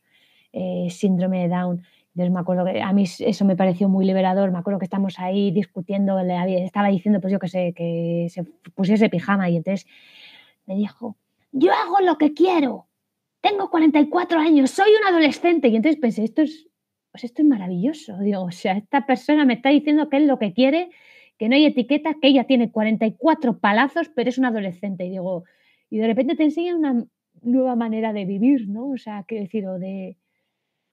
eh, síndrome de Down. Entonces me acuerdo que a mí eso me pareció muy liberador. Me acuerdo que estamos ahí discutiendo, le estaba diciendo, pues yo que sé, que se pusiese pijama y entonces me dijo, yo hago lo que quiero, tengo 44 años, soy un adolescente. Y entonces pensé, esto es, pues esto es maravilloso. Digo, o sea, esta persona me está diciendo que es lo que quiere, que no hay etiqueta, que ella tiene 44 palazos, pero es un adolescente. Y digo, y de repente te enseña una nueva manera de vivir, ¿no? O sea, quiero decir, o de,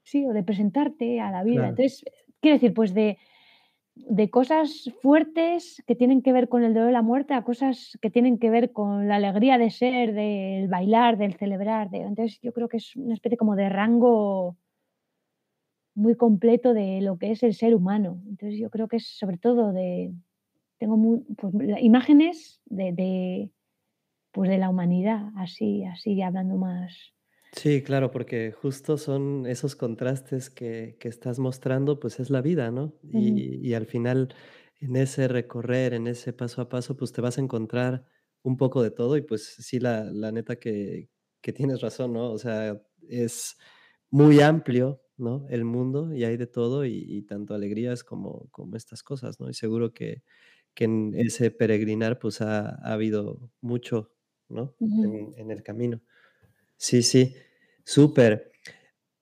sí, o de presentarte a la vida. claro. Entonces, quiero decir, pues de, de cosas fuertes que tienen que ver con el dolor de la muerte a cosas que tienen que ver con la alegría de ser, del bailar, del celebrar. De, entonces, yo creo que es una especie como de rango muy completo de lo que es el ser humano. Entonces, yo creo que es sobre todo de, tengo muy, pues, imágenes de, de, pues de la humanidad, así, así, hablando más. Sí, claro, porque justo son esos contrastes que que estás mostrando, pues, es la vida, ¿no? Y y al final, en ese recorrer, en ese paso a paso, pues, te vas a encontrar un poco de todo y, pues, sí, la la neta que que tienes razón, ¿no? O sea, es muy amplio, ¿no? El mundo y hay de todo y y tanto alegrías como como estas cosas, ¿no? Y seguro que que en ese peregrinar, pues, ha ha habido mucho. ¿no? En, el camino. Sí, sí, súper.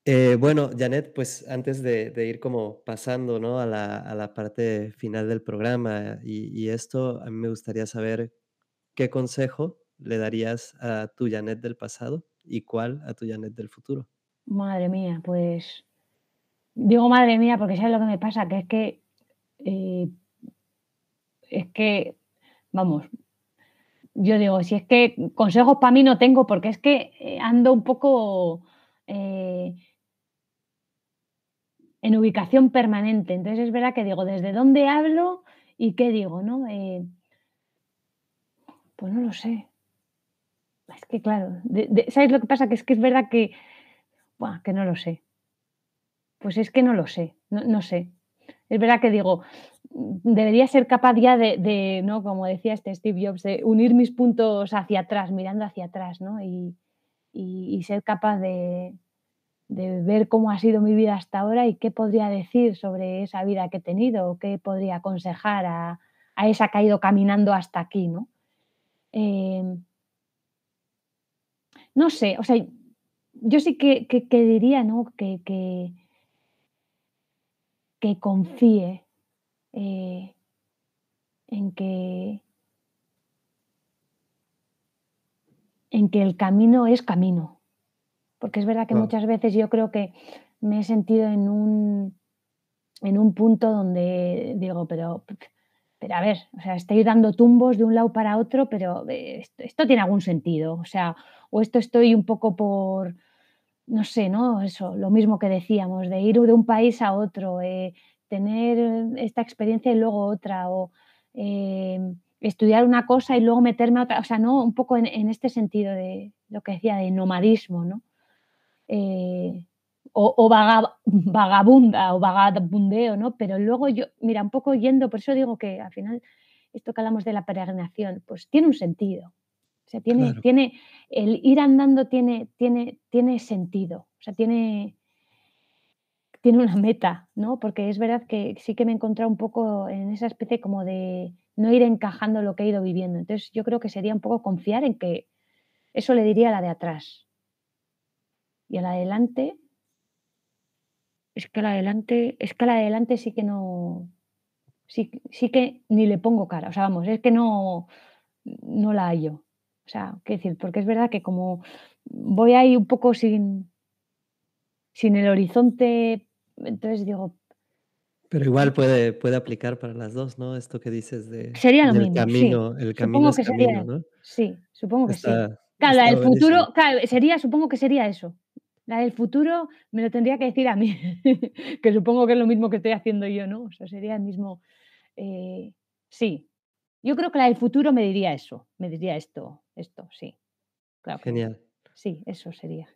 Eh, bueno, Janet, pues antes de, ir como pasando, ¿no? A la, parte final del programa y, y, esto, a mí me gustaría saber qué consejo le darías a tu Janet del pasado y cuál a tu Janet del futuro. Madre mía, pues digo madre mía porque sabes lo que me pasa, que es que eh, es que, vamos, yo digo, si es que consejos para mí no tengo porque es que eh, ando un poco eh, en ubicación permanente. Entonces es verdad que digo, ¿desde dónde hablo y qué digo? ¿no? pues no lo sé. Es que claro, ¿sabes lo que pasa? Que es que es verdad que, que no lo sé. Pues es que no lo sé, no, sé. Es verdad que digo, debería ser capaz ya de, ¿no? Como decía este Steve Jobs, de unir mis puntos hacia atrás, mirando hacia atrás, ¿no? Y, ser capaz de, ver cómo ha sido mi vida hasta ahora y qué podría decir sobre esa vida que he tenido, o qué podría aconsejar a, esa que ha ido caminando hasta aquí, ¿no? Em, no sé, o sea, yo sí que, diría, ¿no? Que, que, confíe eh, en que en que el camino es camino. Porque es verdad que muchas veces yo creo que me he sentido en un, en un punto donde digo, pero pero a ver, o sea, estoy dando tumbos de un lado para otro, pero eh, esto, tiene algún sentido, o sea, o esto estoy un poco por, no sé, ¿no? Eso, lo mismo que decíamos, de ir de un país a otro, eh, tener esta experiencia y luego otra, o eh, estudiar una cosa y luego meterme a otra, o sea, ¿no? Un poco en, este sentido de lo que decía, de nomadismo, ¿no? o, vagabunda o vagabundeo, ¿no? Pero luego yo, mira, un poco yendo, por eso digo que al final esto que hablamos de la peregrinación, pues tiene un sentido. Sea, tiene, tiene, el ir andando tiene, tiene, tiene sentido. O sea, tiene, tiene una meta, ¿no? Porque es verdad que sí que me he encontrado un poco en esa especie como de no ir encajando lo que he ido viviendo. Entonces yo creo que sería un poco confiar en que eso le diría a la de atrás. Y a la de adelante, es que la adelante, es que la adelante sí que no, sí, sí que ni le pongo cara, o sea, vamos, es que no, no la hallo. O sea, qué decir, porque es verdad que como voy ahí un poco sin, sin el horizonte, entonces digo... Pero igual puede, puede aplicar para las dos, ¿no? Esto que dices de sería lo mismo, camino, el camino es camino, ¿no? Sí, supongo que sí. Claro, el futuro, claro, sería, supongo que sería eso. La del futuro me lo tendría que decir a mí, [LAUGHS] que supongo que es lo mismo que estoy haciendo yo, ¿no? O sea, sería el mismo. Eh, sí. Yo creo que la del futuro me diría eso, me diría esto, esto, sí. Genial. Sí, eso sería.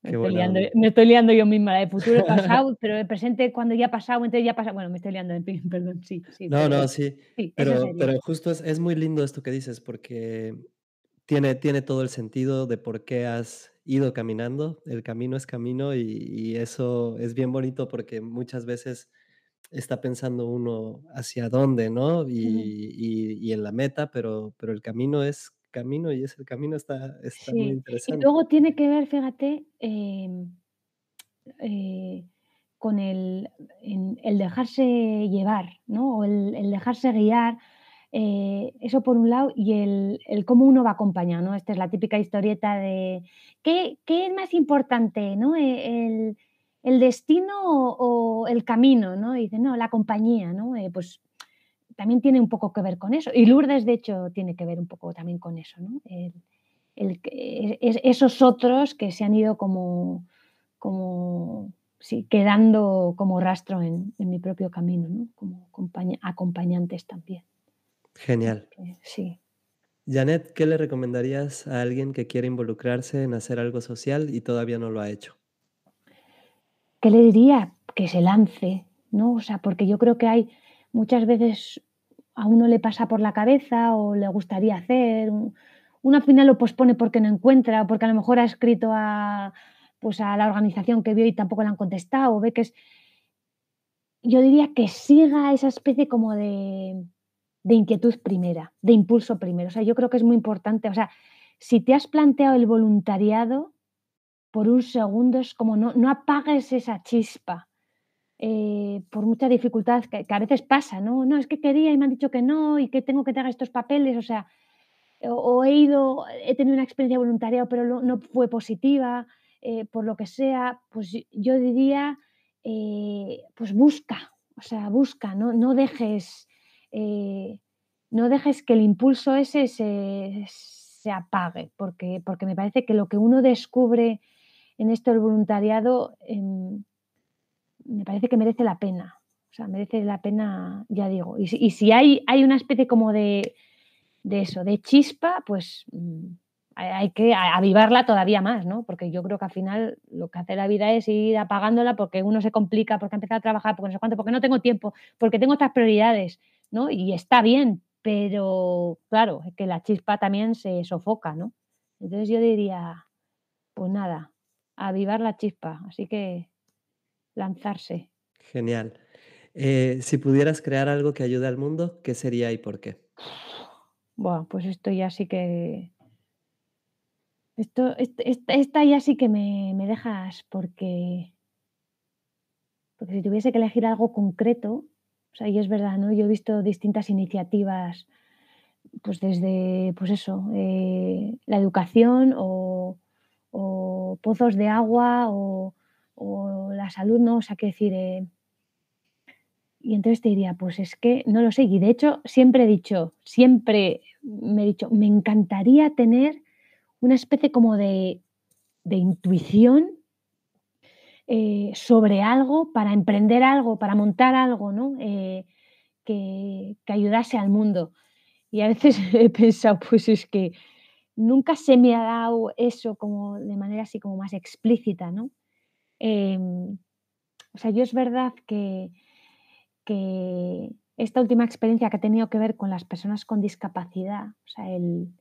Me estoy, liando, yo misma, la del futuro [LAUGHS] pasado, pero el presente cuando ya ha pasado, entonces ya pasa. Bueno, me estoy liando, [LAUGHS] perdón, sí. sí no, no, sí. pero, pero justo es, es, muy lindo esto que dices, porque tiene, tiene todo el sentido de por qué has ido caminando, el camino es camino y, eso es bien bonito porque muchas veces está pensando uno hacia dónde, ¿no? Y, en la meta, pero, pero el camino es camino y ese camino está, está muy interesante. Y luego tiene que ver, fíjate, em, eh, con el, el, dejarse llevar, ¿no? O el dejarse guiar eh, eso por un lado, y el, cómo uno va acompañado, ¿no? Esta es la típica historieta de ¿qué, es más importante, ¿no? E, el, destino o, el camino, ¿no? Y dice, no, la compañía, ¿no? Eh, pues también tiene un poco que ver con eso. Y Lourdes, de hecho, tiene que ver un poco también con eso, ¿no? esos otros que se han ido como, como sí, quedando como rastro en, mi propio camino, ¿no? Como acompañantes también. Genial. Sí. Janet, ¿qué le recomendarías a alguien que quiere involucrarse en hacer algo social y todavía no lo ha hecho? ¿Qué le diría? Que se lance, ¿no? O sea, porque yo creo que hay muchas veces a uno le pasa por la cabeza o le gustaría hacer, uno al final lo pospone porque no encuentra, porque a lo mejor ha escrito a, pues a la organización que vio y tampoco le han contestado, o ve que es... Yo diría que siga esa especie como de, de inquietud primera, de impulso primero. O sea, yo creo que es muy importante, o sea, si te has planteado el voluntariado, por un segundo es como no, no apagues esa chispa. Eh, por mucha dificultad que, a veces pasa, ¿no? No, es que quería y me han dicho que no y que tengo que traer estos papeles, o sea, o, he ido, he tenido una experiencia voluntaria, pero no fue positiva, eh, por lo que sea, pues yo diría, eh, pues busca, o sea, busca, no, no dejes, no dejes que el impulso ese se, se apague, porque, porque me parece que lo que uno descubre en esto del voluntariado em, me parece que merece la pena. O sea, merece la pena, ya digo. Y, si hay, hay una especie como de, de eso, de chispa, pues mm, hay que avivarla todavía más, ¿no? Porque yo creo que al final lo que hace la vida es ir apagándola porque uno se complica, porque ha empezado a trabajar, porque no sé cuánto, porque no tengo tiempo, porque tengo otras prioridades, ¿no? Y está bien, pero claro, es que la chispa también se sofoca, ¿no? Entonces yo diría, pues nada, avivar la chispa, así que lanzarse. Genial. Eh, si pudieras crear algo que ayude al mundo, ¿qué sería y por qué? Bueno, pues esto ya sí que... Esto, esta, ya sí que me, me dejas porque... Porque si tuviese que elegir algo concreto, o sea, y es verdad, ¿no? Yo he visto distintas iniciativas, pues desde, pues eso, eh, la educación o, pozos de agua o, la salud, ¿no? O sea, que decir, eh, y entonces te diría, pues es que no lo sé. Y de hecho, siempre he dicho, siempre me he dicho, me encantaría tener una especie como de, de intuición eh, sobre algo, para emprender algo, para montar algo, ¿no? Eh, que, ayudase al mundo. Y a veces [LAUGHS] he pensado, pues es que nunca se me ha dado eso como de manera así como más explícita, ¿no? Em, o sea, yo es verdad que, que esta última experiencia que ha tenido que ver con las personas con discapacidad, o sea, el,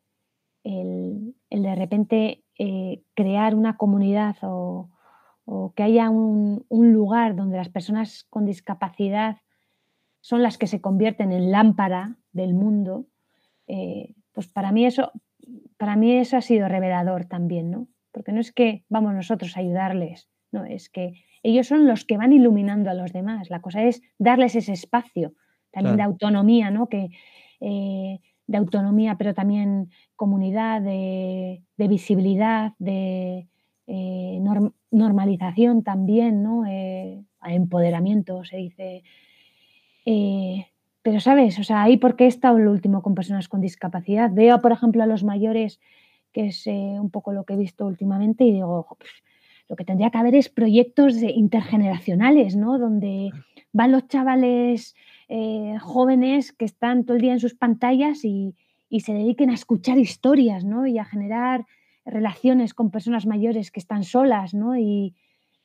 de repente eh, crear una comunidad o, o que haya un, lugar donde las personas con discapacidad son las que se convierten en lámpara del mundo, eh, pues para mí eso, para mí eso ha sido revelador también, ¿no? Porque no es que vamos nosotros a ayudarles, no, es que ellos son los que van iluminando a los demás. La cosa es darles ese espacio también de autonomía, ¿no? Que, eh, de autonomía, pero también comunidad, de visibilidad, de, eh, normalización también, ¿no? Eh, empoderamiento, se dice. Eh, pero, ¿sabes? O sea, ahí porque he estado lo último con personas con discapacidad. Veo, por ejemplo, a los mayores, que es un poco lo que he visto últimamente, y digo, pues, lo que tendría que haber es proyectos intergeneracionales, ¿no? Donde van los chavales jóvenes que están todo el día en sus pantallas y, y, se dediquen a escuchar historias, ¿no? Y a generar relaciones con personas mayores que están solas, ¿no? Y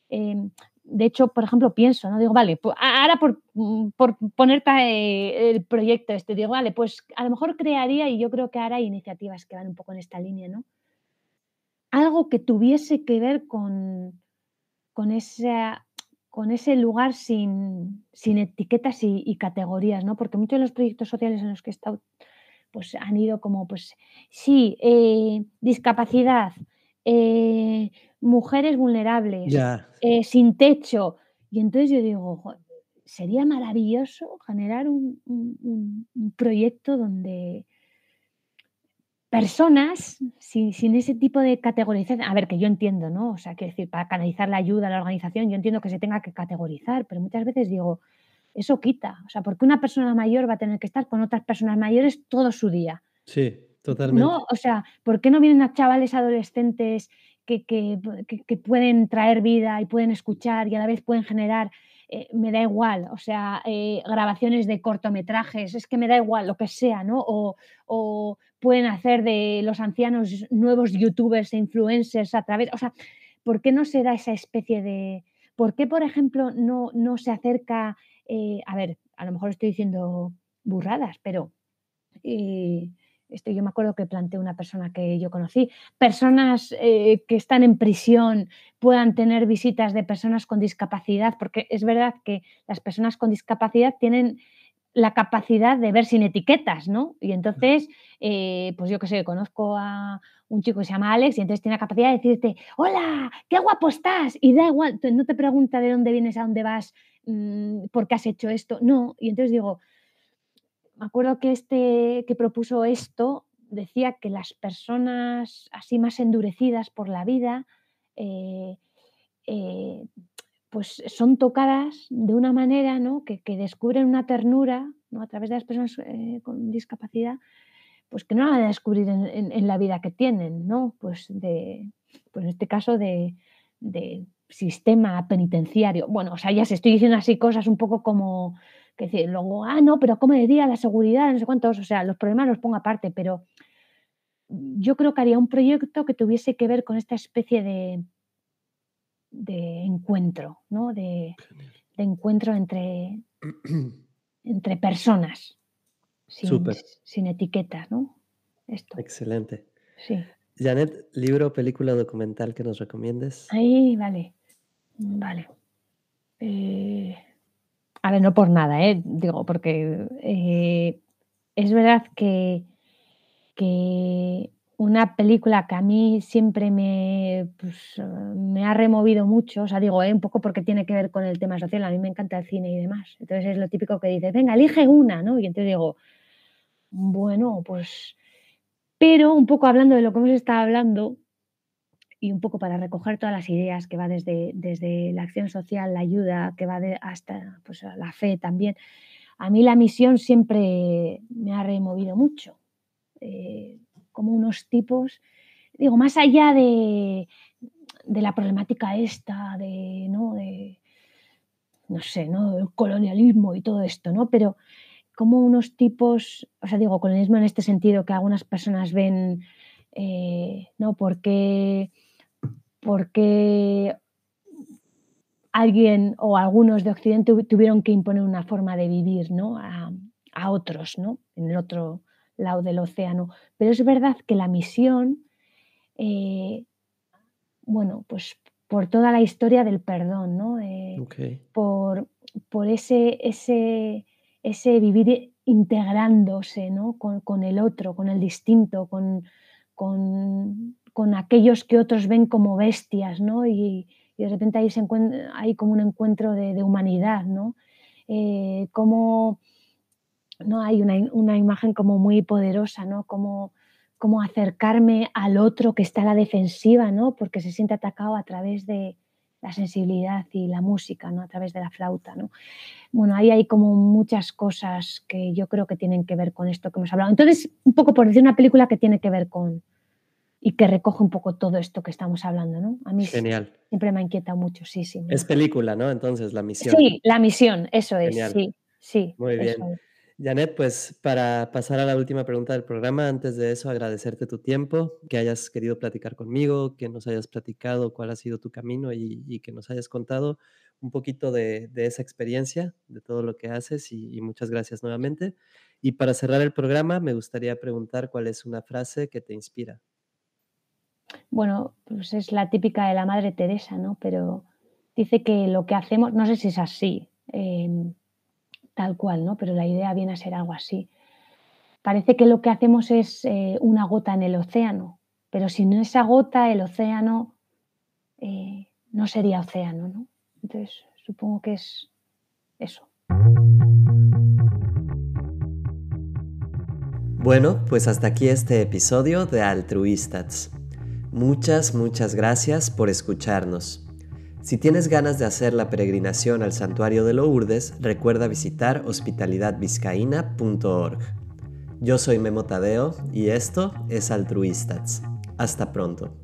em, de hecho, por ejemplo, pienso, ¿no? Digo, vale, pues ahora por, mm, por ponerte eh, el proyecto este, digo, vale, pues a lo mejor crearía, y yo creo que ahora hay iniciativas que van un poco en esta línea, ¿no? Algo que tuviese que ver con, con, con ese lugar sin, sin etiquetas y, y, categorías, ¿no? Porque muchos de los proyectos sociales en los que he estado pues han ido como, pues sí, eh, discapacidad, eh, mujeres vulnerables, eh, sin techo. Y entonces yo digo, sería maravilloso generar un, proyecto donde personas sin, sin, ese tipo de categorización, a ver, que yo entiendo, ¿no? O sea, que decir, para canalizar la ayuda a la organización, yo entiendo que se tenga que categorizar, pero muchas veces digo, eso quita. O sea, porque una persona mayor va a tener que estar con otras personas mayores todo su día. Sí, totalmente. No, o sea, ¿por qué no vienen a chavales adolescentes que, pueden traer vida y pueden escuchar y a la vez pueden generar, eh, me da igual, o sea, eh, grabaciones de cortometrajes, es que me da igual, lo que sea, ¿no? O, o pueden hacer de los ancianos nuevos youtubers e influencers a través, o sea, ¿por qué no se da esa especie de... ¿Por qué, por ejemplo, no, no se acerca eh, a ver, a lo mejor estoy diciendo burradas, pero esto yo me acuerdo que planteé una persona que yo conocí, personas eh, que están en prisión puedan tener visitas de personas con discapacidad, porque es verdad que las personas con discapacidad tienen la capacidad de ver sin etiquetas, ¿no? Y entonces, pues yo qué sé, conozco a un chico que se llama Alex y entonces tiene la capacidad de decirte, hola, qué guapo estás. Y da igual, no te pregunta de dónde vienes, a dónde vas, mm, por qué has hecho esto. No, y entonces digo, me acuerdo que este que propuso esto decía que las personas así más endurecidas por la vida, eh, eh, pues son tocadas de una manera ¿no? que, descubren una ternura ¿no? a través de las personas eh, con discapacidad, pues que no la van a descubrir en, la vida que tienen, ¿no? Pues, de, pues en este caso de, sistema penitenciario. Bueno, o sea, ya se estoy diciendo así cosas un poco como que decir, luego, ah, no, pero ¿cómo decía la seguridad? No sé cuántos, o sea, los problemas los pongo aparte, pero yo creo que haría un proyecto que tuviese que ver con esta especie de, de encuentro, ¿no? De, encuentro entre, [CLEARS THROAT] entre personas, sin, sin, etiquetas, ¿no? Esto. Excelente. Sí. Janet, libro película documental que nos recomiendes. Ahí, vale. Vale. Eh, a ver, no por nada, ¿eh? digo, porque eh, es verdad que, que una película que a mí siempre me, pues, me ha removido mucho, o sea, digo, eh, un poco porque tiene que ver con el tema social, a mí me encanta el cine y demás. Entonces es lo típico que dices, venga, elige una, ¿no? Y entonces digo, bueno, pues, pero un poco hablando de lo que hemos estado hablando y un poco para recoger todas las ideas que va desde, desde la acción social, la ayuda, que va hasta pues, la fe también, a mí la misión siempre me ha removido mucho. Eh, como unos tipos, digo, más allá de, la problemática esta, de, ¿no? De, no sé, ¿no? El colonialismo y todo esto, ¿no? Pero como unos tipos, o sea, digo, colonialismo en este sentido que algunas personas ven, eh, ¿no? Porque, porque alguien o algunos de Occidente tuvieron que imponer una forma de vivir, ¿no? A, a otros, ¿no? En el otro, lado del océano. Pero es verdad que la misión, eh, bueno, pues por toda la historia del perdón, ¿no? Eh, por, por ese, ese, ese vivir integrándose ¿no? con, el otro, con el distinto, con, con, aquellos que otros ven como bestias, ¿no? Y, de repente ahí hay como un encuentro de, humanidad, ¿no? Eh, como ¿no? Hay una, imagen como muy poderosa, ¿no? Como, como acercarme al otro que está a la defensiva, ¿no? Porque se siente atacado a través de la sensibilidad y la música, ¿no? A través de la flauta, ¿no? Bueno, ahí hay como muchas cosas que yo creo que tienen que ver con esto que hemos hablado. Entonces, un poco por decir una película que tiene que ver con y que recoge un poco todo esto que estamos hablando, ¿no? A mí Genial. siempre me inquieta mucho, sí, sí. Es película, ¿no? Entonces, la misión. Sí, la misión, eso es, sí, sí. Muy bien. Janet, pues para pasar a la última pregunta del programa, antes de eso agradecerte tu tiempo, que hayas querido platicar conmigo, que nos hayas platicado cuál ha sido tu camino y, que nos hayas contado un poquito de, esa experiencia, de todo lo que haces y, muchas gracias nuevamente. Y para cerrar el programa, me gustaría preguntar cuál es una frase que te inspira. Bueno, pues es la típica de la Madre Teresa, ¿no? Pero dice que lo que hacemos, no sé si es así. Em, tal cual, ¿no? Pero la idea viene a ser algo así. Parece que lo que hacemos es eh, una gota en el océano, pero sin esa gota el océano eh, no sería océano, ¿no? Entonces, supongo que es eso. Bueno, pues hasta aquí este episodio de Altruistas. Muchas, muchas gracias por escucharnos. Si tienes ganas de hacer la peregrinación al santuario de Lourdes, recuerda visitar hospitalidadvizcaína.org. Yo soy Memo Tadeo y esto es Altruistas. Hasta pronto.